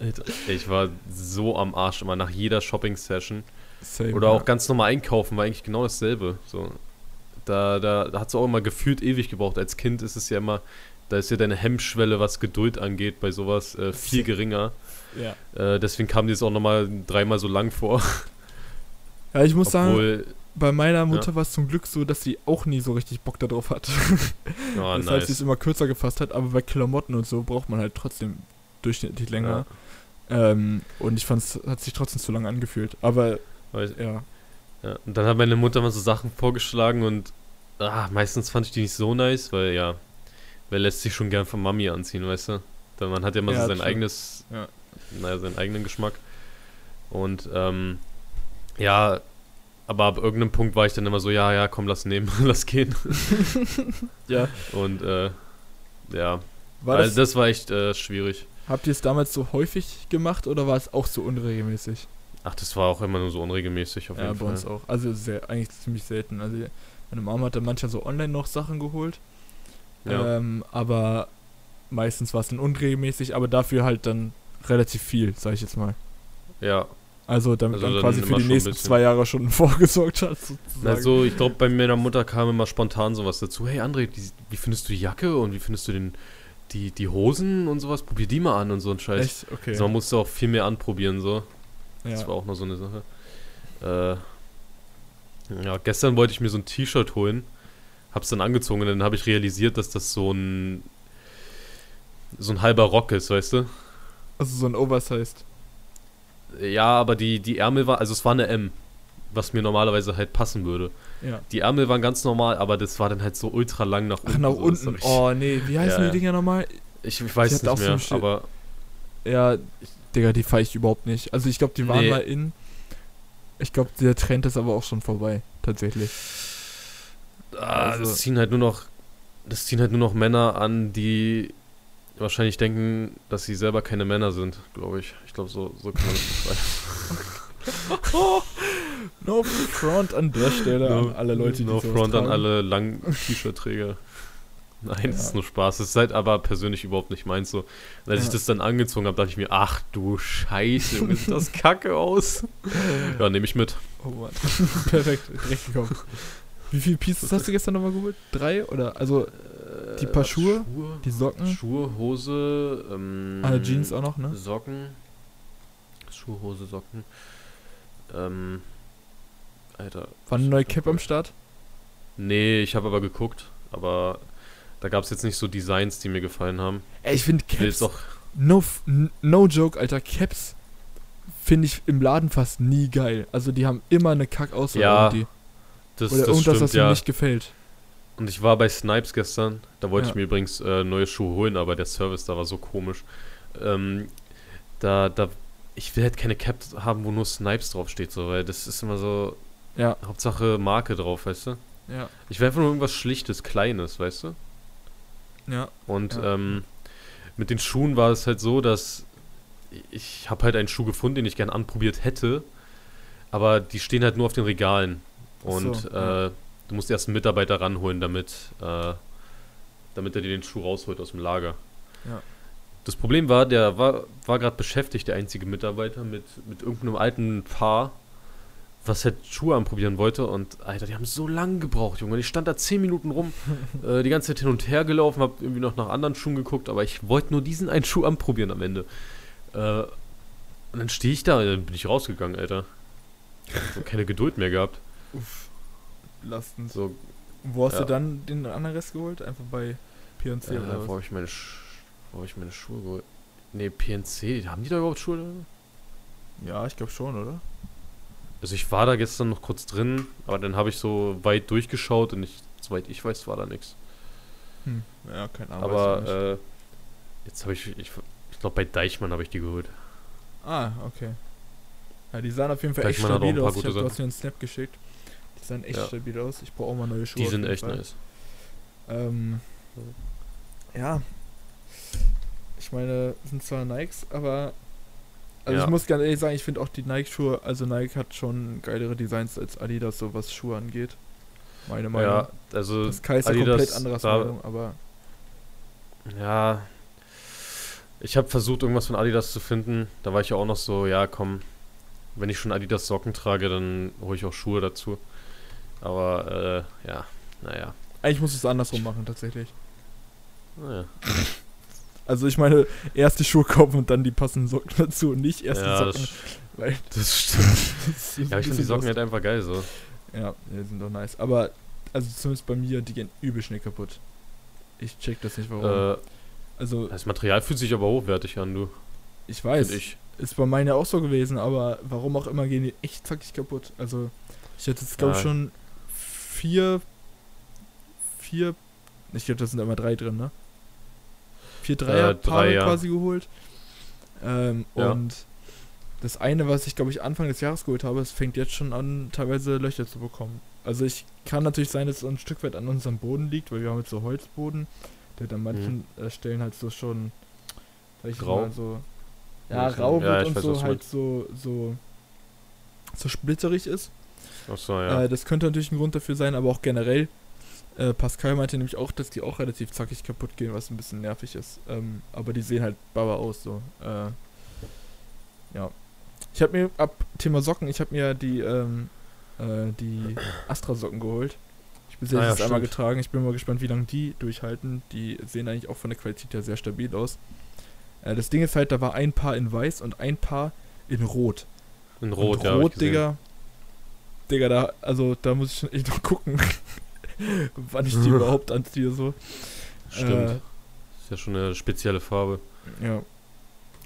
Alter, ich war so am Arsch immer nach jeder Shopping-Session. Oder auch ganz normal einkaufen war eigentlich genau dasselbe. So. Da, da, da hat es auch immer gefühlt ewig gebraucht. Als Kind ist es ja immer, da ist ja deine Hemmschwelle, was Geduld angeht, bei sowas äh, viel geringer. Ja. Äh, deswegen kam dir es auch nochmal dreimal so lang vor. ja, ich muss sagen, Obwohl, Bei meiner Mutter war es zum Glück so, dass sie auch nie so richtig Bock darauf hat. oh, das heißt, sie es nice. immer kürzer gefasst hat, aber bei Klamotten und so braucht man halt trotzdem durchschnittlich länger. Ähm, und ich fand es hat sich trotzdem zu lange angefühlt. Aber Weiß, ja, ja. Und dann hat meine Mutter mal so Sachen vorgeschlagen und ah, meistens fand ich die nicht so nice, weil ja, wer lässt sich schon gern von Mami anziehen, weißt du? Da man hat ja immer Ja, so sein true. eigenes, Ja. naja, seinen eigenen Geschmack. Und ähm, ja, aber ab irgendeinem Punkt war ich dann immer so, ja, ja, komm, lass nehmen, lass gehen. ja. Und äh, ja, War weil das, das war echt äh, schwierig. habt ihr es damals so häufig gemacht oder war es auch so unregelmäßig? Ach, das war auch immer nur so unregelmäßig auf Ja, jeden bei Fall. uns auch. Also sehr, eigentlich ziemlich selten. Also meine Mama hat dann manchmal so online noch Sachen geholt. Ja. Ähm, aber meistens war es dann unregelmäßig, aber dafür halt dann relativ viel, sag ich jetzt mal. ja, Also damit Also dann quasi immer für die nächsten zwei Jahre schon vorgesorgt hat, sozusagen. Also, ich glaube, bei meiner Mutter kam immer spontan sowas dazu. Hey, André, die, wie findest du die Jacke und wie findest du den, die, die Hosen und sowas? Probier die mal an und so ein Scheiß. Echt? Okay. Also, man musste auch viel mehr anprobieren, so. ja. Das war auch noch so eine Sache. Äh, ja, gestern wollte ich mir so ein T-Shirt holen. Hab's dann angezogen und dann habe ich realisiert, dass das so ein so ein halber Rock ist, weißt du? Also so ein Oversized. Ja, aber die, die Ärmel war, also es war eine M, was mir normalerweise halt passen würde. Ja. Die Ärmel waren ganz normal, aber das war dann halt so ultra lang nach unten. Ach, nach so, unten. richtig- Oh, nee. Wie heißen Ja, die. Dinger nochmal? Ich, ich weiß es nicht so mehr, Schi- aber Ja, Digga, die feiere ich überhaupt nicht. Also ich glaube, die waren Nee. mal in. Ich glaube, der Trend ist aber auch schon vorbei, tatsächlich. ah, Also- das ziehen halt nur noch, das ziehen halt nur noch Männer an, die wahrscheinlich denken, dass sie selber keine Männer sind, glaube ich. Ich glaube, so, so kann man das beschreiben. No front an der Stelle an alle Leute, die no front an tragen. alle langen T-Shirt-Träger. Nein, das Ja. ist nur Spaß. Das ist halt aber persönlich überhaupt nicht meins so. Und als ich Ja. das dann angezogen habe, dachte ich mir, ach du Scheiße, Junge, sieht das kacke aus. Ja, nehme ich mit. Oh Mann. Perfekt, direkt gekommen. Wie viele Pieces hast du gestern nochmal geholt? Drei? Oder, also, Die paar Äh, Schuhe? Schuhe, die Socken? Schuhe Hose, ähm, Alle Jeans auch noch, ne? Socken. Schuhe, Hose, Socken. Ähm, Alter. War eine neue Cap am Start? Nee, ich habe aber geguckt, aber da gab es jetzt nicht so Designs, die mir gefallen haben. Ey, ich finde Caps, auch, no, no joke, Alter, Caps finde ich im Laden fast nie geil. Also die haben immer eine Kackauswahl Ja, irgendwie. das, Oder das irgendwas, stimmt, was mir ja. nicht gefällt. Und ich war bei Snipes gestern, da wollte Ja. ich mir übrigens äh, neue Schuhe holen, aber der Service da war so komisch. Ähm, da, da, ich will halt keine Cap haben, wo nur Snipes draufsteht, so, weil das ist immer so, Ja, Hauptsache Marke drauf, weißt du? ja, Ich will einfach nur irgendwas Schlichtes, Kleines, weißt du? ja. Und Ja. ähm, mit den Schuhen war es halt so, dass ich habe halt einen Schuh gefunden, den ich gern anprobiert hätte, aber die stehen halt nur auf den Regalen. Und so, ja. Du musst erst einen Mitarbeiter ranholen, damit, äh, damit er dir den Schuh rausholt aus dem Lager. Ja. Das Problem war, der war, war gerade beschäftigt, der einzige Mitarbeiter, mit, mit irgendeinem alten Paar, was halt Schuhe anprobieren wollte. Und Alter, die haben so lange gebraucht, Junge. Ich stand da 10 Minuten rum, äh, die ganze Zeit hin und her gelaufen, hab irgendwie noch nach anderen Schuhen geguckt, aber ich wollte nur diesen einen Schuh anprobieren am Ende. Äh, und dann stehe ich da, dann bin ich rausgegangen, Alter. So keine Geduld mehr gehabt. Uff. Belastend. So, Wo hast Ja. du dann den anderen Rest geholt? Einfach bei P&C äh, oder wo was? habe ich meine wo hab ich meine Schuhe geholt? Nee, PNC, haben die da überhaupt Schuhe? Ja, ich glaube schon, oder? Also ich war da gestern noch kurz drin, aber dann habe ich so weit durchgeschaut und ich, soweit ich weiß, war da nichts. Hm. Ja, keine Ahnung. aber äh, jetzt habe ich, ich, ich glaube bei Deichmann habe ich die geholt. Ah, okay. Ja, die sahen auf jeden Fall echt Deichmann ein stabil aus. Ich gute hab, du Sachen. hast mir einen Snap geschickt. Sahen echt Ja. stabil aus. Ich brauche auch mal neue Schuhe. Die sind echt Fall. nice. Ähm, ja. Ich meine, sind zwar Nikes, aber. Also Ja. ich muss ganz ehrlich sagen, ich finde auch die Nike-Schuhe, also Nike hat schon geilere Designs als Adidas, so was Schuhe angeht. Meine Meinung. Ja, also das Kai ist ja Adidas, komplett anderes da- Meinung, aber Ja. Ich habe versucht, irgendwas von Adidas zu finden. Da war ich ja auch noch so, ja, komm, wenn ich schon Adidas Socken trage, dann hole ich auch Schuhe dazu. Aber, äh, ja, naja. eigentlich muss es andersrum machen, tatsächlich. naja. Also ich meine, erst die Schuhe kaufen und dann die passenden Socken dazu und nicht erst Ja, die Socken. das, Weil das stimmt. das Ja, ich finde die Socken halt einfach geil so. Ja, die sind doch nice. Aber, also zumindest bei mir, die gehen übel schnell kaputt. Ich check das nicht, warum. Äh, also, das Material fühlt sich aber hochwertig an, du. ich weiß, ich. ist bei meinen ja auch so gewesen, aber warum auch immer gehen die echt zackig kaputt. Also, ich hätte jetzt, glaube ich, Ja. schon vier, vier, ich glaube, da sind immer drei drin, ne? Vier Dreier Äh, drei, ja. quasi geholt. Ähm, Ja. Und das eine, was ich, glaube ich, Anfang des Jahres geholt habe, es fängt jetzt schon an, teilweise Löcher zu bekommen. Also ich kann natürlich sein, dass es ein Stück weit an unserem Boden liegt, weil wir haben jetzt so Holzboden, der hat an manchen äh, Stellen halt so schon, sag ich Mhm. Grau? mal, so ja, Ja, rau ja, wird und weiß, so halt so, so, so splitterig ist. Achso, ja. Äh, das könnte natürlich ein Grund dafür sein, aber auch generell. Äh, Pascal meinte nämlich auch, dass die auch relativ zackig kaputt gehen, was ein bisschen nervig ist. Ähm, aber die sehen halt baba aus, so. Äh, ja. Ich habe mir, ab Thema Socken, ich habe mir die, ähm, äh, die Astra-Socken geholt. Ich bin Ah ja, jetzt einmal getragen. Ich bin mal gespannt, wie lange die durchhalten. Die sehen eigentlich auch von der Qualität her sehr stabil aus. Äh, das Ding ist halt, da war ein Paar in weiß und ein Paar in rot. In Rot, Und ja. Rot, gesehen. Digga. Digga, da, also da muss ich schon echt noch gucken, wann ich die überhaupt anziehe, so. Stimmt. Äh, ist ja schon eine spezielle Farbe. ja.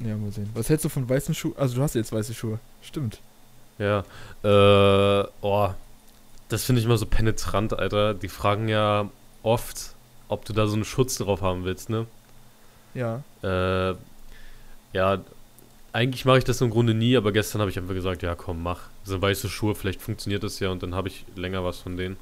Ja, mal sehen. Was hältst du von weißen Schuhen? Also du hast jetzt weiße Schuhe. Stimmt. Ja. Äh, oh. Das finde ich immer so penetrant, Alter. Die fragen ja oft, ob du da so einen Schutz drauf haben willst, ne? Ja. Äh, ja, eigentlich mache ich das im Grunde nie, aber gestern habe ich einfach gesagt, ja komm, mach. Sind weiße Schuhe, vielleicht funktioniert das ja und dann habe ich länger was von denen.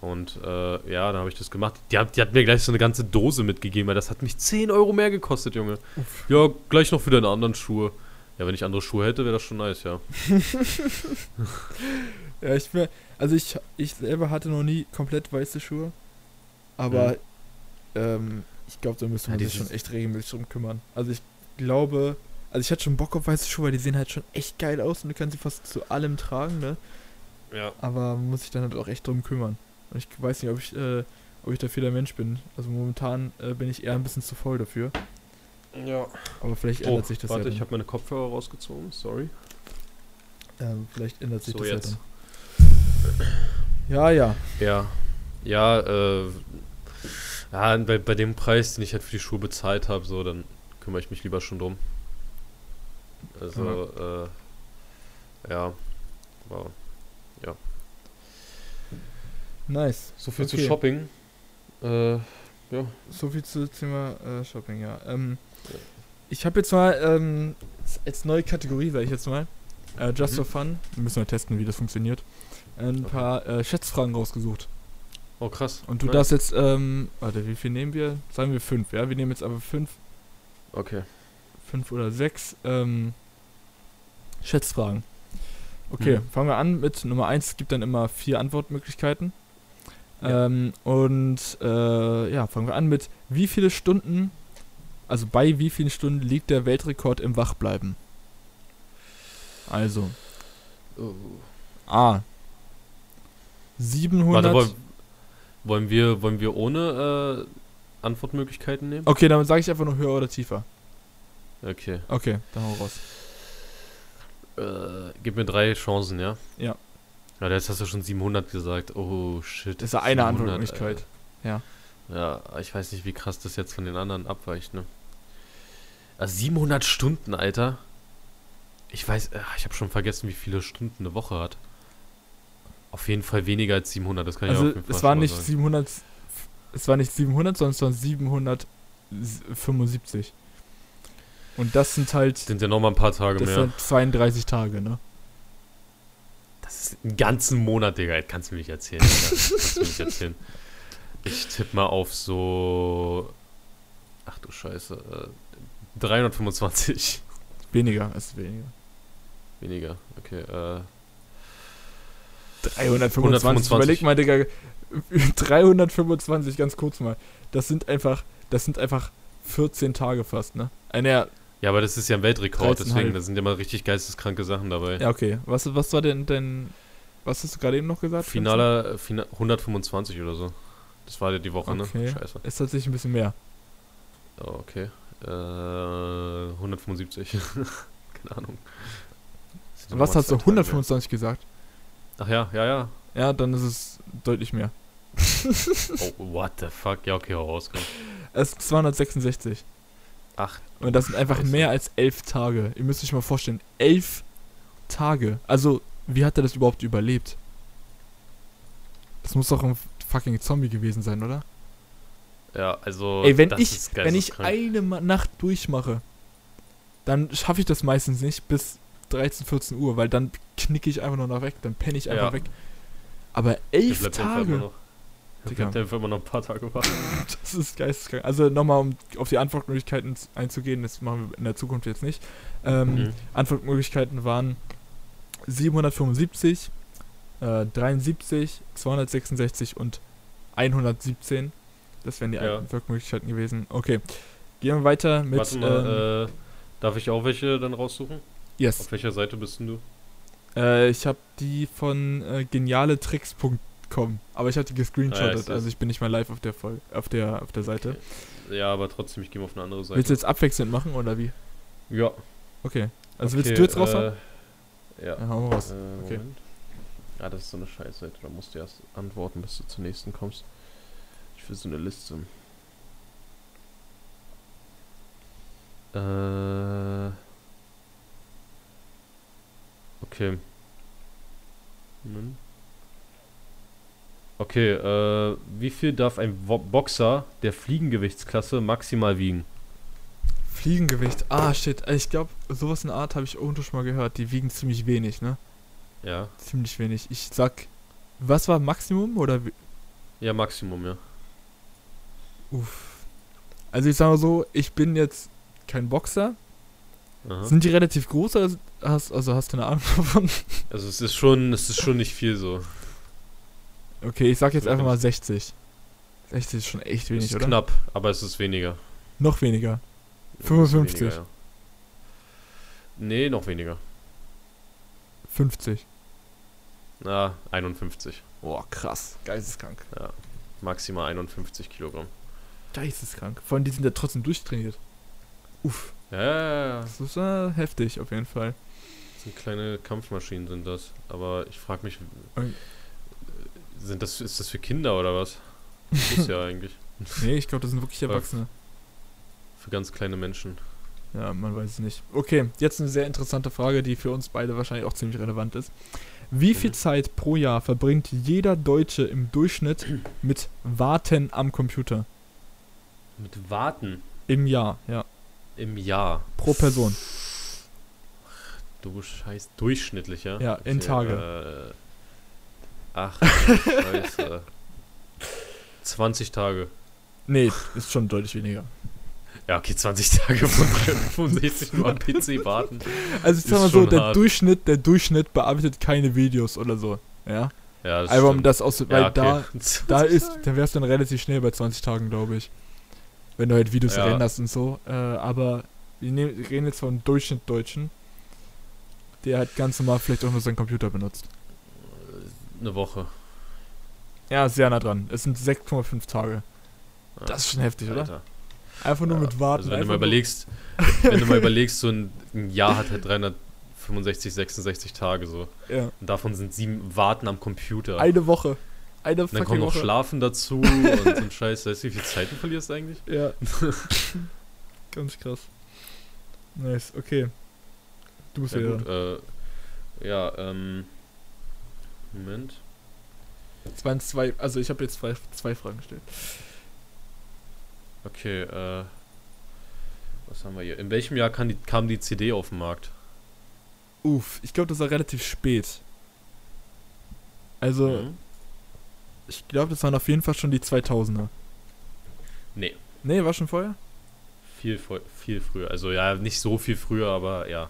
Und äh, ja, dann habe ich das gemacht. Die hat, die hat mir gleich so eine ganze Dose mitgegeben, weil das hat mich 10 Euro mehr gekostet, Junge. Uff. Ja, gleich noch für deine anderen Schuhe. Ja, wenn ich andere Schuhe hätte, wäre das schon nice, ja. Ja, ich mir, also ich, ich selber hatte noch nie komplett weiße Schuhe. Aber Mhm. ähm, ich glaube, da müsste Ja, man sich dieses- schon echt regelmäßig drum kümmern. Also ich glaube, also ich hatte schon Bock auf weiße Schuhe, weil die sehen halt schon echt geil aus und du kannst sie fast zu allem tragen, ne? Ja. Aber man muss sich dann halt auch echt drum kümmern. Und ich weiß nicht, ob ich, äh, ob ich dafür der Mensch bin. Also momentan äh, bin ich eher ein bisschen zu voll dafür. Ja. Aber vielleicht Oh, ändert sich das warte, ja ich dann. habe meine Kopfhörer rausgezogen. Sorry. Ähm, vielleicht ändert sich So das jetzt. Ja, ja. Ja. Ja, äh. Ja, bei, bei dem Preis, den ich halt für die Schuhe bezahlt habe, so, dann kümmere ich mich lieber schon drum. Also, äh. Ja. Wow. Nice. So viel zu Okay. Shopping. Äh. So viel zu Thema äh, Shopping, ja. Ähm, Ja. ich habe jetzt mal ähm, als neue Kategorie, sage ich jetzt mal, äh, Just Mhm. for Fun, wir müssen mal testen, wie das funktioniert, ein Okay. paar äh, Schätzfragen rausgesucht. Oh, krass. Und du Nice. darfst jetzt, ähm, warte, wie viel nehmen wir? Sagen wir fünf, ja? Wir nehmen jetzt aber fünf, Okay. fünf oder sechs ähm, Schätzfragen. Okay, Mhm. fangen wir an mit Nummer eins. Es gibt dann immer vier Antwortmöglichkeiten. Ja. Ähm, und äh, ja, fangen wir an mit wie viele Stunden, also bei wie vielen Stunden liegt der Weltrekord im Wachbleiben? Also, Oh. A. 700. Warte, wollen, wollen, wir, wollen wir ohne äh, Antwortmöglichkeiten nehmen? okay, dann sage ich einfach nur höher oder tiefer. Okay. Okay, dann hau raus. Äh, gib mir drei Chancen, ja? Ja. Ja, jetzt hast du schon 700 gesagt. Oh, shit. Das ist ja eine 700, Antwortmöglichkeit. Ja. Äh, ja, ich weiß nicht, wie krass das jetzt von den anderen abweicht, ne? Also 700 Stunden, Alter. Ich weiß, äh, ich habe schon vergessen, wie viele Stunden eine Woche hat. Auf jeden Fall weniger als 700, das kann ich Also, auf jeden Fall es war schon mal nicht sagen. 700, es war nicht 700, sondern es waren 775. Und das sind halt, Sind ja noch mal ein paar Tage das mehr. sind 32 Tage, ne? Das ist einen ganzen Monat, Digga. Das kannst du mir nicht erzählen. Das kannst du mir nicht erzählen. Ich tippe mal auf so. Ach du Scheiße. Äh, 325. Weniger, es ist weniger. Weniger. Okay. Äh, 325. 125. Überleg mal, Digga. 325, ganz kurz mal. Das sind einfach, das sind einfach 14 Tage fast, ne? Äh, naja, ja, aber das ist ja ein Weltrekord, 13,5. deswegen, da sind ja mal richtig geisteskranke Sachen dabei. ja, okay. Was, was war denn dein, was hast du gerade eben noch gesagt? Finaler Fina 125 oder so. Das war ja die Woche, Okay. ne? Scheiße. Ist tatsächlich ein bisschen mehr. Oh, okay. Äh, 175. Keine Ahnung. Was hast du? zwei Tage mehr. 125 gesagt? Ach ja, ja, ja. Ja, dann ist es deutlich mehr. Oh, what the fuck? Ja, okay, hau raus. komm. Es ist 266. Ach, Und das sind einfach Scheiße. mehr als elf Tage. Ihr müsst euch mal vorstellen, elf Tage. Also, wie hat er das überhaupt überlebt? Das muss doch ein fucking Zombie gewesen sein, oder? ja, also. Ey, wenn ich, wenn ich eine Nacht durchmache, dann schaffe ich das meistens nicht bis 13, 14 Uhr, weil dann knicke ich einfach nur noch weg, dann penne ich einfach Ja. weg. Aber elf bleibt Tage, noch. Der einfach immer noch ein paar Tage wach. das ist geisteskrank. Also nochmal, um auf die Antwortmöglichkeiten einzugehen, das machen wir in der Zukunft jetzt nicht. Ähm, Mhm. Antwortmöglichkeiten waren 775, äh, 73, 266 und 117. Das wären die Ja. Antwortmöglichkeiten gewesen. Okay. Gehen wir weiter mit. Warte ähm, mal, äh, darf ich auch welche dann raussuchen? yes. Auf welcher Seite bist denn du? Äh, ich habe die von äh, genialetricks.com, aber ich habe die gescreenshottet, Ah, also ich bin nicht mal live auf der Folge, auf der auf der Seite. Ja, aber trotzdem, ich gehe mal auf eine andere Seite. Willst du jetzt abwechselnd machen oder wie? Ja. Okay. Also okay, willst du jetzt raushauen? Äh, ja. Ja, hau mal raus. Äh, Okay. Ja, das ist so eine Scheißseite. Da musst du erst antworten, bis du zur nächsten kommst. Ich will so eine Liste. Äh. Okay. Moment. Okay, äh, wie viel darf ein Boxer der Fliegengewichtsklasse maximal wiegen? Fliegengewicht. Ah, shit. Also Ich glaube, sowas in der Art habe ich irgendwo schon mal gehört. Die wiegen ziemlich wenig, ne? Ja. Ziemlich wenig. Ich sag, was war Maximum oder wie? Ja, Maximum, ja. Uff. Also ich sag mal so, ich bin jetzt kein Boxer. Aha. Sind die relativ groß? Also hast, also hast du eine Ahnung davon? Also es ist schon, es ist schon nicht viel so. Okay, ich sag jetzt Ja, einfach mal 60. 60 ist schon echt wenig, ist oder? knapp, aber es ist weniger. Noch weniger. Es ist 55. Weniger, ja. Nee, noch weniger. 50. Na, 51. Boah, krass. Geisteskrank. Maximal 51 Kilogramm. Geisteskrank. Vor allem, die sind ja trotzdem durchtrainiert. Uff. Ja, ja, ja, ja. Das ist äh, heftig, auf jeden Fall. Das sind kleine Kampfmaschinen sind das. Aber ich frage mich, Ähm. Sind das, ist das für Kinder oder was? Ist ja eigentlich. Nee, ich glaube, das sind wirklich. Erwachsene. Für ganz kleine Menschen. Ja, man weiß es nicht. Okay, jetzt eine sehr interessante Frage, die für uns beide wahrscheinlich auch ziemlich relevant ist. Wie viel Mhm. Zeit pro Jahr verbringt jeder Deutsche im Durchschnitt mit Warten am Computer? Mit Warten Im Jahr, ja. im Jahr. Pro Person. Du scheiß durchschnittlich, ja? Ja, in Tage. Äh, ach, scheiße. 20 Tage. Nee, ist schon deutlich weniger. Ja, okay, 20 Tage von 365 nur am PC warten. Also ich sag mal so, der hart. Durchschnitt, der Durchschnitt bearbeitet keine Videos oder so. Ja. Ja, das Einfach um das aus, weil ja, okay. da, 20 da ist, Tage. da wärst du dann relativ schnell bei 20 Tagen, glaube ich. Wenn du halt Videos Ja. renderst und so. Äh, aber wir nehmen, reden jetzt von Durchschnitt Deutschen, der halt ganz normal vielleicht auch nur seinen Computer benutzt. Eine Woche. Ja, sehr nah dran. Es sind 6,5 Tage. Ja. Das ist schon heftig, oder? Alter. Einfach nur Ja, mit Warten. Also wenn du mal überlegst, wenn du mal überlegst, so ein, ein Jahr hat halt 365, 66 Tage so. Ja. Und davon sind sieben Warten am Computer. Eine Woche. Eine Und dann kommt noch Woche. Schlafen dazu und so ein Scheiß. Weißt du, wie viel Zeit du verlierst eigentlich? Ja. Ganz krass. Nice, okay. Du bist Ja, ja, gut, äh, ja, ähm. Moment. Es waren zwei, also ich habe jetzt zwei, zwei Fragen gestellt. Okay, äh. Was haben wir hier? In welchem Jahr kam die, kam die CD auf den Markt? Uff, ich glaube, das war relativ spät. Also, Mhm. ich glaube, das waren auf jeden Fall schon die 2000er. Nee, Nee, war schon vorher? viel, viel früher. Also ja, nicht so viel früher, aber ja,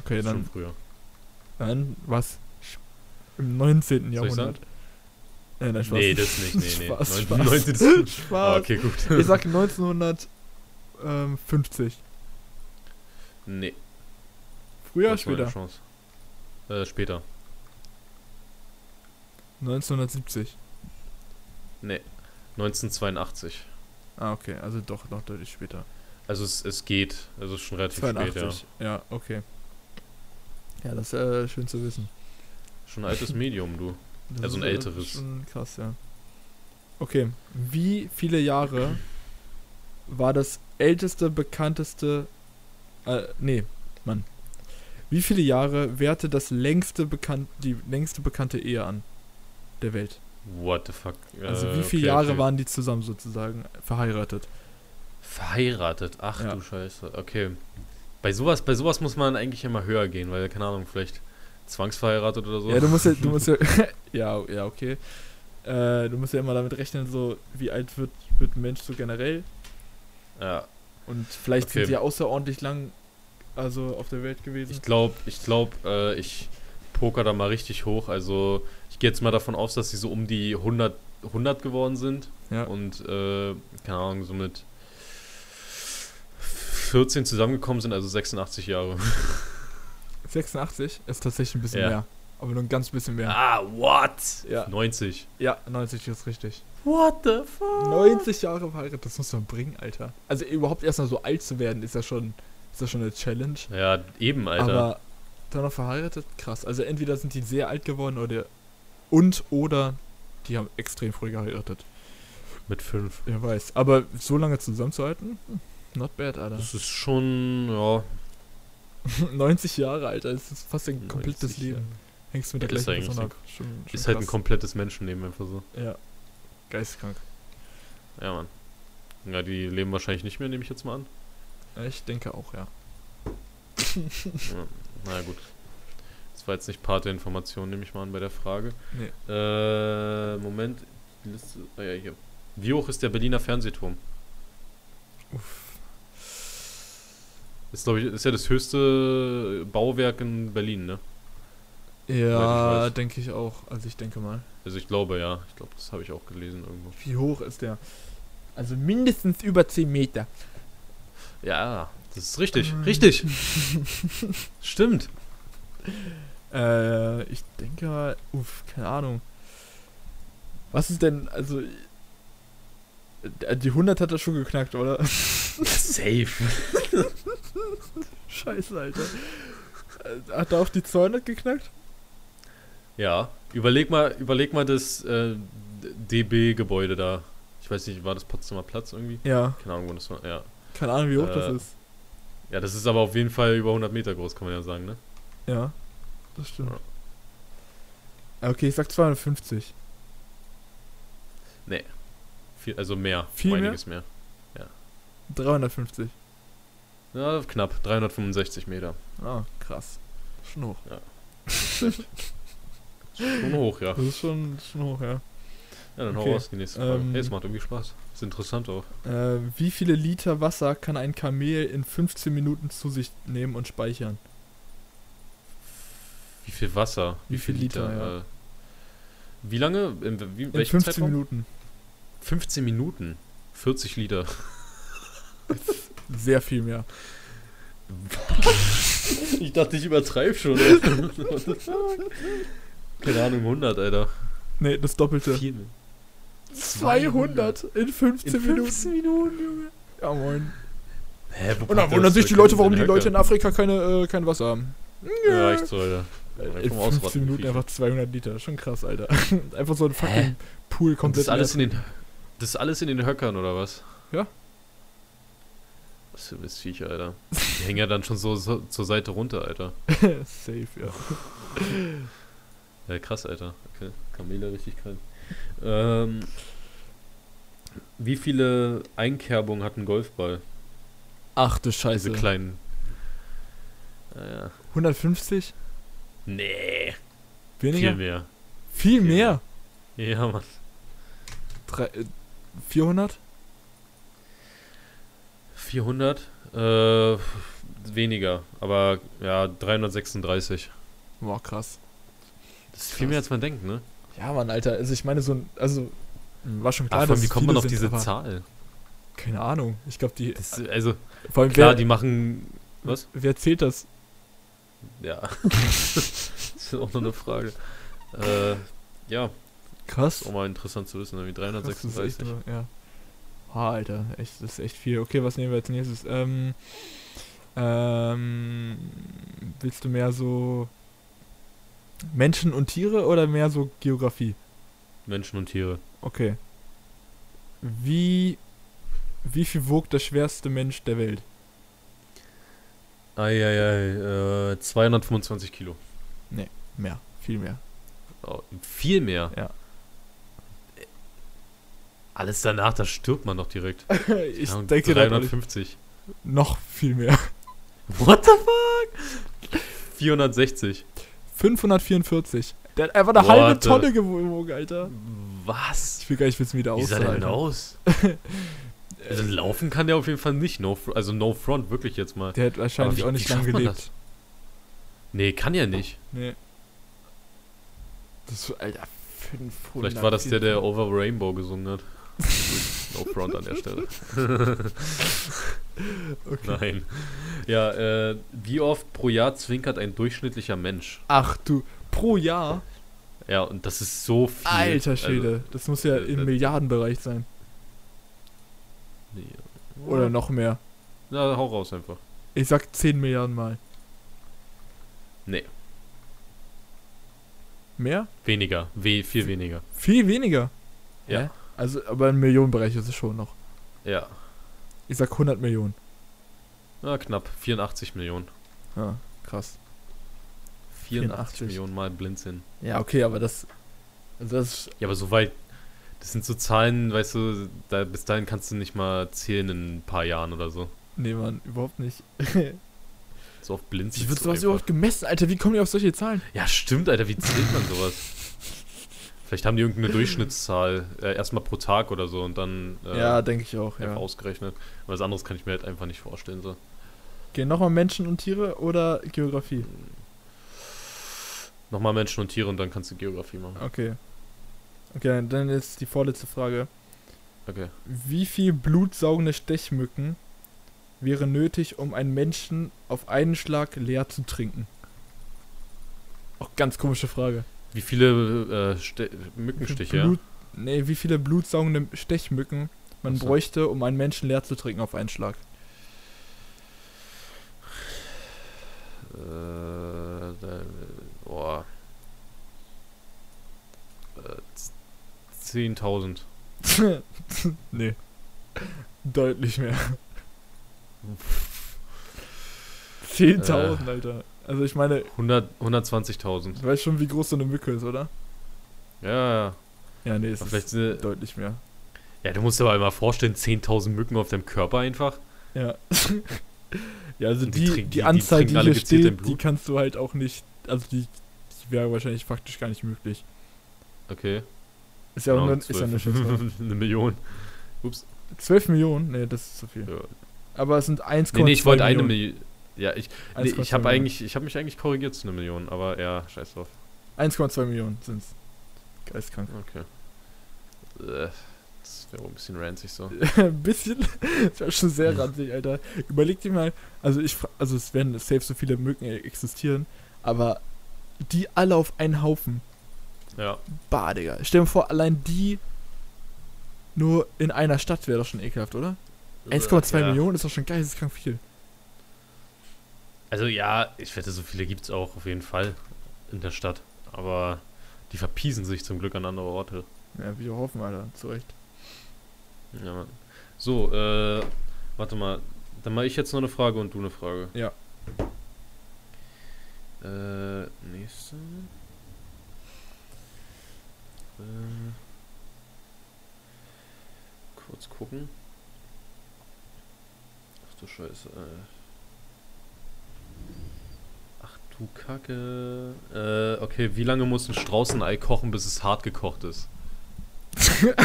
Okay, schon dann, früher. dann was im 19. Soll ich Jahrhundert. Äh, nein, Spaß. Nee, das nicht, nee, nee. Spaß, Neun- Spaß. 19. Ah, Spaß. okay, gut. Ich sag 1950. nee. Früher, eine später? Chance. Äh, später. 1970. Nee. 1982. Ah, okay, also doch noch deutlich später. Also es, es geht. Also es ist schon relativ spät, ja. 82. Ja. okay. Ja, das ist äh, schön zu wissen. Schon ein altes Medium, du. Das Also ein älteres. Schon krass, ja. Okay, wie viele Jahre war das älteste, bekannteste. Äh, nee, Mann. Wie viele Jahre währte das längste bekannt, die längste bekannte Ehe an der Welt? What the fuck? Also Äh, wie viele okay, Jahre okay. waren die zusammen sozusagen verheiratet? Verheiratet, ach Ja. du Scheiße. Okay. Bei sowas, bei sowas muss man eigentlich immer höher gehen, weil, keine Ahnung, vielleicht zwangsverheiratet oder so. Ja, du musst ja, du musst ja, ja, ja, okay. Äh, du musst ja immer damit rechnen, so wie alt wird, wird ein Mensch so generell. Ja, Und vielleicht Okay. sind die ja außerordentlich lang also auf der Welt gewesen. ich glaube, ich glaube, äh, ich poker da mal richtig hoch. Also, ich gehe jetzt mal davon aus, dass sie so um die 100, 100 geworden sind. ja. Und, äh, keine Ahnung, so mit 14 zusammengekommen sind, also 86 Jahre. 86 ist tatsächlich ein bisschen Ja. mehr. Aber nur ein ganz bisschen mehr. Ah, what? Ja. 90. Ja, 90 ist richtig. What the fuck? 90 Jahre verheiratet, das muss man bringen, Alter. Also überhaupt erstmal so alt zu werden, ist ja schon, ist ja schon eine Challenge. Ja, eben, Alter. Aber dann noch verheiratet, krass. Also entweder sind die sehr alt geworden oder und oder die haben extrem früh geheiratet. mit 5. Wer weiß. Aber so lange zusammenzuhalten, not bad, Alter. Das ist schon, ja, 90 Jahre, Alter, das ist fast ein komplettes 90 Leben. Jahre. Hängst mit der Ja, ist gleichen Person ab. Schon, schon Ist halt ein krass. komplettes Menschenleben einfach so. Ja. Geisteskrank. Ja, Mann. Ja, die leben wahrscheinlich nicht mehr, nehme ich jetzt mal an. Ich denke auch, ja. Ja, na gut. Das war jetzt nicht Part der Information, nehme ich mal an, bei der Frage. Nee. Äh, Moment. Die Liste, ah ja, hier. Wie hoch ist der Berliner Fernsehturm? Uff. Ist, glaube ich, ist ja das höchste Bauwerk in Berlin, ne? Ja, weiß. denke ich auch. Also ich denke mal. Also ich glaube, ja. Ich glaube, das habe ich auch gelesen irgendwo. Wie hoch ist der? Also mindestens über 10 Meter. Ja, das ist richtig. Ähm. Richtig. Stimmt. Äh, ich denke mal, uff, keine Ahnung. Was ist denn, also. äh, Die 100 hat er schon geknackt, oder? Safe. Scheiße, Alter. Hat er auch die 200 geknackt? Ja, überleg mal, überleg mal das äh, DB-Gebäude da. Ich weiß nicht, war das Potsdamer Platz irgendwie? Ja. Keine Ahnung, wo das war. Ja. Keine Ahnung, wie hoch das Äh, ist. ja, das ist aber auf jeden Fall über 100 Meter groß, kann man ja sagen, ne? Ja. Das stimmt. Ja, Okay, ich sag 250. Viel, also mehr. Viel um mehr? einiges mehr. 350. Ja, knapp. 365 Meter. Ah, krass. Schon hoch. Schon hoch, ja. Das ist schon, schon hoch, ja. Ja, dann hau Okay, raus die nächste Frage. ähm, hey, es macht irgendwie Spaß. Ist interessant auch. Äh, wie viele Liter Wasser kann ein Kamel in 15 Minuten zu sich nehmen und speichern? Wie viel Wasser? Wie viel Liter, ja. Äh, wie lange? In, wie, In welchem 15 Zeitraum? Minuten. 15 Minuten. 40 Liter. Sehr viel mehr. ich dachte, ich übertreibe schon. Keine Ahnung, 100, Alter. Nee, das Doppelte. Viel mehr. 200 in 15, In 15 Minuten. Minuten, Junge. Ja, moin. Hä, Und dann wundern sich die Leute, warum die Leute in Afrika keine, äh, kein Wasser haben. Ja, echt so, Alter. In Einfach mal 15 ausrotten, Minuten einfach 200 Liter. Schon krass, Alter. einfach so ein fucking Hä? Pool Und das komplett. ist alles in den. Das ist alles in den Höckern, oder was? Ja. Was für Missviecher, Alter. Die hängen ja dann schon so, so zur Seite runter, Alter. Safe, ja. Ja, krass, Alter. Okay. Kamele richtig krank. Ähm, wie viele Einkerbungen hat ein Golfball? Ach du Scheiße. Diese kleinen. Naja. 150? Nee. Weniger? Viel mehr. Viel Viel mehr. Ja, Mann. Drei, äh, 400? 400? Äh, weniger. Aber ja, 336. Boah, krass. Das ist viel mehr, als man denkt, ne? Ja, Mann, Alter. Also ich meine, so ein. Also. War schon klar, Aber dass wie kommt man auf sind, diese Zahl? Keine Ahnung. Ich glaube, die. Das, also, vor allem, klar, wer, die machen. Was? wer zählt das? Ja. das ist auch noch eine Frage. Äh, ja, Krass. ist auch mal interessant zu wissen, irgendwie Krass, echt 336. nur, ja. Ah, Alter, echt, das ist echt viel. Okay, was nehmen wir als nächstes? Ähm, ähm, willst du mehr so Menschen und Tiere oder mehr so Geografie? Menschen und Tiere. Okay. Wie, wie viel wog der schwerste Mensch der Welt? Eieiei, äh, 225 Kilo. Mehr, viel mehr. Oh, viel mehr. Ja. Alles danach, da stirbt man doch direkt. ich Ja, denke da nicht- 350. noch viel mehr. What the fuck? 460. 544. Der hat einfach eine What halbe Tonne gewogen, Alter. Was? Ich will gar nicht wissen, wie der Wie sah aussah. der denn aus? Also laufen kann der auf jeden Fall nicht. No, also no front, wirklich jetzt mal. Der hat wahrscheinlich wie- auch nicht lange gelebt. das? Nee, kann ja nicht. Nee. Das ist, Alter, 500. Vielleicht war das der, der Over Rainbow gesungen hat. No front an der Stelle. Okay. Nein. Ja, äh, wie oft pro Jahr zwinkert ein durchschnittlicher Mensch? Ach du, pro Jahr? Ja, und das ist so viel. Alter Schwede, das muss ja äh, im äh, Milliardenbereich sein. Also, nee. Oder noch mehr. Na, hau raus einfach. Ich sag 10 Milliarden Mal. Nee, Mehr? weniger. We viel weniger. Viel weniger. Ja. Hä? Also, aber im Millionenbereich ist es schon noch. Ja. Ich sag 100 Millionen. Na, knapp. 84 Millionen. Ja, krass. 84, 84. Millionen Mal Blinzeln. Ja, okay, aber das. Also das Ja, aber so weit. Das sind so Zahlen, weißt du, da, bis dahin kannst du nicht mal zählen in ein paar Jahren oder so. Nee, Mann, überhaupt nicht. So auf blind Wie wird sowas einfach. überhaupt gemessen, Alter? Wie kommen die auf solche Zahlen? Ja, stimmt, Alter, wie zählt man sowas? Vielleicht haben die irgendeine Durchschnittszahl, äh, erstmal pro Tag oder so und dann äh, ja, denke ich auch, einfach ja. ausgerechnet. Was anderes kann ich mir halt einfach nicht vorstellen. So. Gehen nochmal Menschen und Tiere oder Geografie? Nochmal Menschen und Tiere und dann kannst du Geografie machen. Okay. Okay, dann- jetzt die vorletzte Frage. Okay. Wie viel blutsaugende Stechmücken wäre nötig, um einen Menschen auf einen Schlag leer zu trinken? Auch ganz komische Frage. Wie viele äh, Mückenstiche? Blut, nee, wie viele blutsaugende Stechmücken man so. bräuchte, um einen Menschen leer zu trinken auf einen Schlag? Äh, da, boah. Äh, z- 10.000. nee. Deutlich mehr. 10.000, Alter. Also ich meine, 100 120.000. du weißt schon, wie groß so eine Mücke ist, oder? Ja, ja. Ja, nee, es Aber ist Vielleicht, äh, deutlich mehr. ja, du musst dir aber mal vorstellen, 10.000 Mücken auf deinem Körper einfach. Ja. ja, also die die, trinken- die, die- die Anzahl, die, alle hier steht, die kannst du halt auch nicht, also die, die wäre wahrscheinlich faktisch gar nicht möglich. Okay. Ist ja, Genau, nur, ist ja eine 12. Schätzung. eine Million. Ups. 12 Millionen? Nee, das ist zu viel. Ja. Aber es sind 1,2 Nee, nee, ich wollte eine. Million. Ja, ich, nee, 1,2 ich habe eigentlich, ich habe mich eigentlich korrigiert zu einer Million, aber ja, scheiß drauf. 1,2 Millionen sind's. Geistkrank. Okay. Äh, das wäre wohl ein bisschen ranzig so. Ein bisschen. Das war schon sehr ranzig, Alter. Überleg dir mal, also ich, also es werden safe so viele Mücken existieren, aber die alle auf einen Haufen. Ja. Bah, Digga. Stell dir vor, allein die nur in einer Stadt wäre doch schon ekelhaft, oder? 1,2 Äh, ja. Millionen ist doch schon geisteskrank viel. Also ja, ich wette, so viele gibt es auch auf jeden Fall in der Stadt. Aber die verpiesen sich zum Glück an andere Orte. Ja, wir hoffen, Alter. Zu Recht. Ja, Mann. So, äh, warte mal. Dann mache ich jetzt noch eine Frage und du eine Frage. Ja. Äh, nächste. Äh, kurz gucken. Ach du Scheiße. Äh. Ach du Kacke. Äh, okay, wie lange muss ein Straußenei kochen, bis es hart gekocht ist?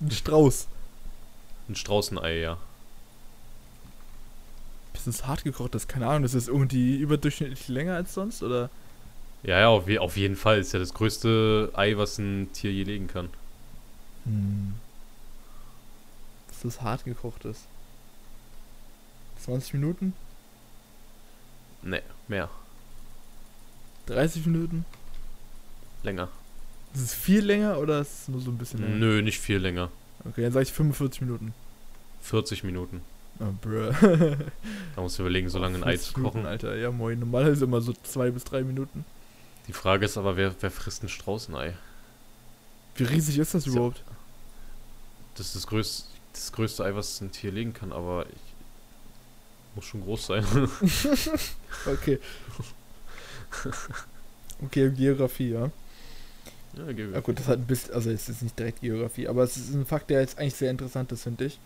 Ein Strauß. Ein Straußenei, ja. Bis es hart gekocht ist, keine Ahnung, ist das irgendwie überdurchschnittlich länger als sonst, oder? Ja, ja, auf, auf jeden Fall. Ist ja das größte Ei, was ein Tier je legen kann. Hm. Bis es hart gekocht ist. 20 Minuten? Ne, mehr. 30 Minuten? Länger. Ist es viel länger oder ist es nur so ein bisschen länger? Nö, nicht viel länger. Okay, dann sage ich 45 Minuten. 40 Minuten. Oh, bruh. Da musst du überlegen, so lange ein Ei 40 zu kochen. Minuten, Alter, ja moin. Normalerweise immer so 2 bis 3 Minuten. Die Frage ist aber, wer, wer frisst ein Straußenei? Wie riesig ist das überhaupt? Das ist das größte, das größte Ei, was ein Tier legen kann, aber ich, muss schon groß sein. Okay. Okay, Geografie, ja. ja, geh Ja gut, das hat ein bisschen, also es ist nicht direkt Geografie, aber es ist ein Fakt, der jetzt eigentlich sehr interessant ist, finde ich.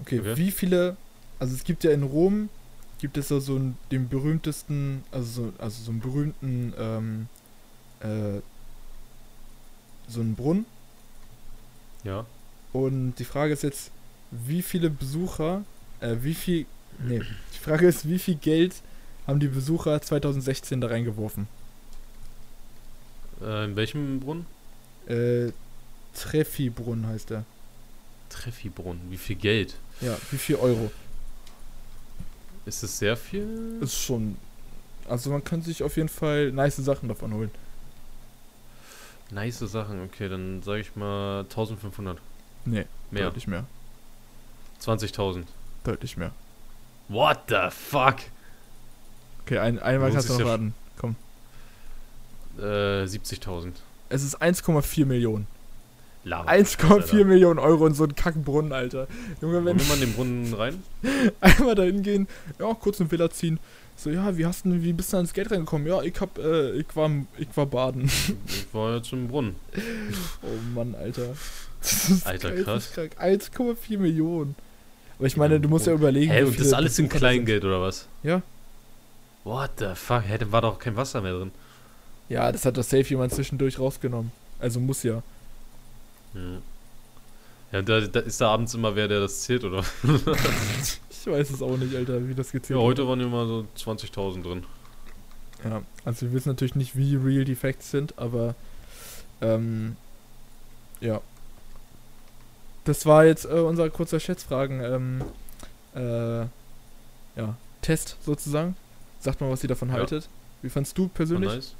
Okay, Okay. wie viele, also es gibt ja in Rom, gibt es ja so einen, den berühmtesten, also so, also so einen berühmten, ähm, äh, so einen Brunnen. ja. Und die Frage ist jetzt, wie viele Besucher, äh, wie viel, nee, die Frage ist, wie viel Geld haben die Besucher 2016 da reingeworfen? Äh, in welchem Brunnen? Äh, Treffi-Brunnen heißt der. Treffibrunnen. Wie viel Geld? Ja, wie viel Euro? Ist es sehr viel? Ist schon. Also man kann sich auf jeden Fall nice Sachen davon holen. Nice Sachen, okay, dann sage ich mal 1500. Nee, Mehr. deutlich mehr. 20.000. Deutlich mehr. What the fuck? Okay, ein, einmal kannst du sich noch ja raten. Komm. Äh, 70.000. Es ist 1,4 Millionen. Lava. 1,4 Millionen Euro in so einen Kackbrunnen, Alter. Junge, wenn Wollen wir mal in den Brunnen rein? einmal da hingehen, ja, kurz eine Villa ziehen. So, ja, wie hast du, wie bist du ans Geld reingekommen? Ja, ich hab, äh, ich war, ich war baden. Ich war jetzt im Brunnen. Oh Mann, Alter. Das ist Alter, geisteskrank. 1,4 Millionen. Aber ich meine, du musst ja überlegen. Hä, und das viele alles in sind. Kleingeld oder was? Ja. What the fuck? Hä, da war doch kein Wasser mehr drin. Ja, das hat das safe jemand zwischendurch rausgenommen. Also muss ja. Ja, ja da, da ist da abends immer wer, der das zählt, oder? Ich weiß es auch nicht, Alter, wie das gezählt Ja, heute waren immer so 20.000 drin. wird. Ja, also wir wissen natürlich nicht, wie real die Facts sind, aber ähm, ja. Das war jetzt äh, unser kurzer Schätzfragen ähm, äh, ja, Test sozusagen. Sagt mal, was ihr davon Ja. haltet. Wie fandst du persönlich? nice.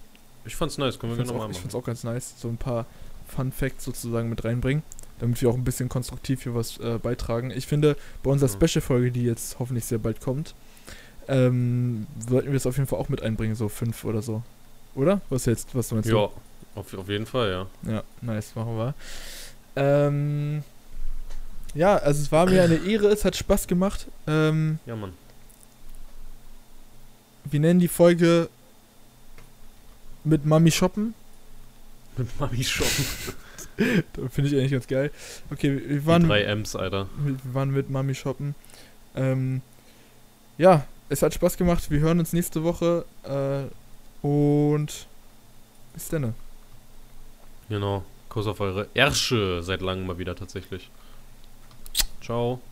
Ich fand's nice, können wir nochmal ich machen. find's auch ganz nice, so ein paar Fun Facts sozusagen mit reinbringen, damit wir auch ein bisschen konstruktiv hier was äh, beitragen. Ich finde, bei unserer Ja. Special-Folge, die jetzt hoffentlich sehr bald kommt, ähm, sollten wir es auf jeden Fall auch mit einbringen, so fünf oder so. Oder? Was jetzt, was du meinst? Ja, auf, auf jeden Fall, ja. Ja, nice, machen wir. Ähm, ja, also es war mir eine Ehre, es hat Spaß gemacht. Ähm, Ja, Mann. wir nennen die Folge mit Mami shoppen. Mit Mami shoppen. Da Finde ich eigentlich ganz geil. Okay, wir Die waren, drei M's, Alter. wir waren mit Mami shoppen. Ähm, ja, es hat Spaß gemacht. Wir hören uns nächste Woche. Äh, und bis dann. Genau. Kuss auf eure Ärsche seit langem mal wieder tatsächlich. Ciao.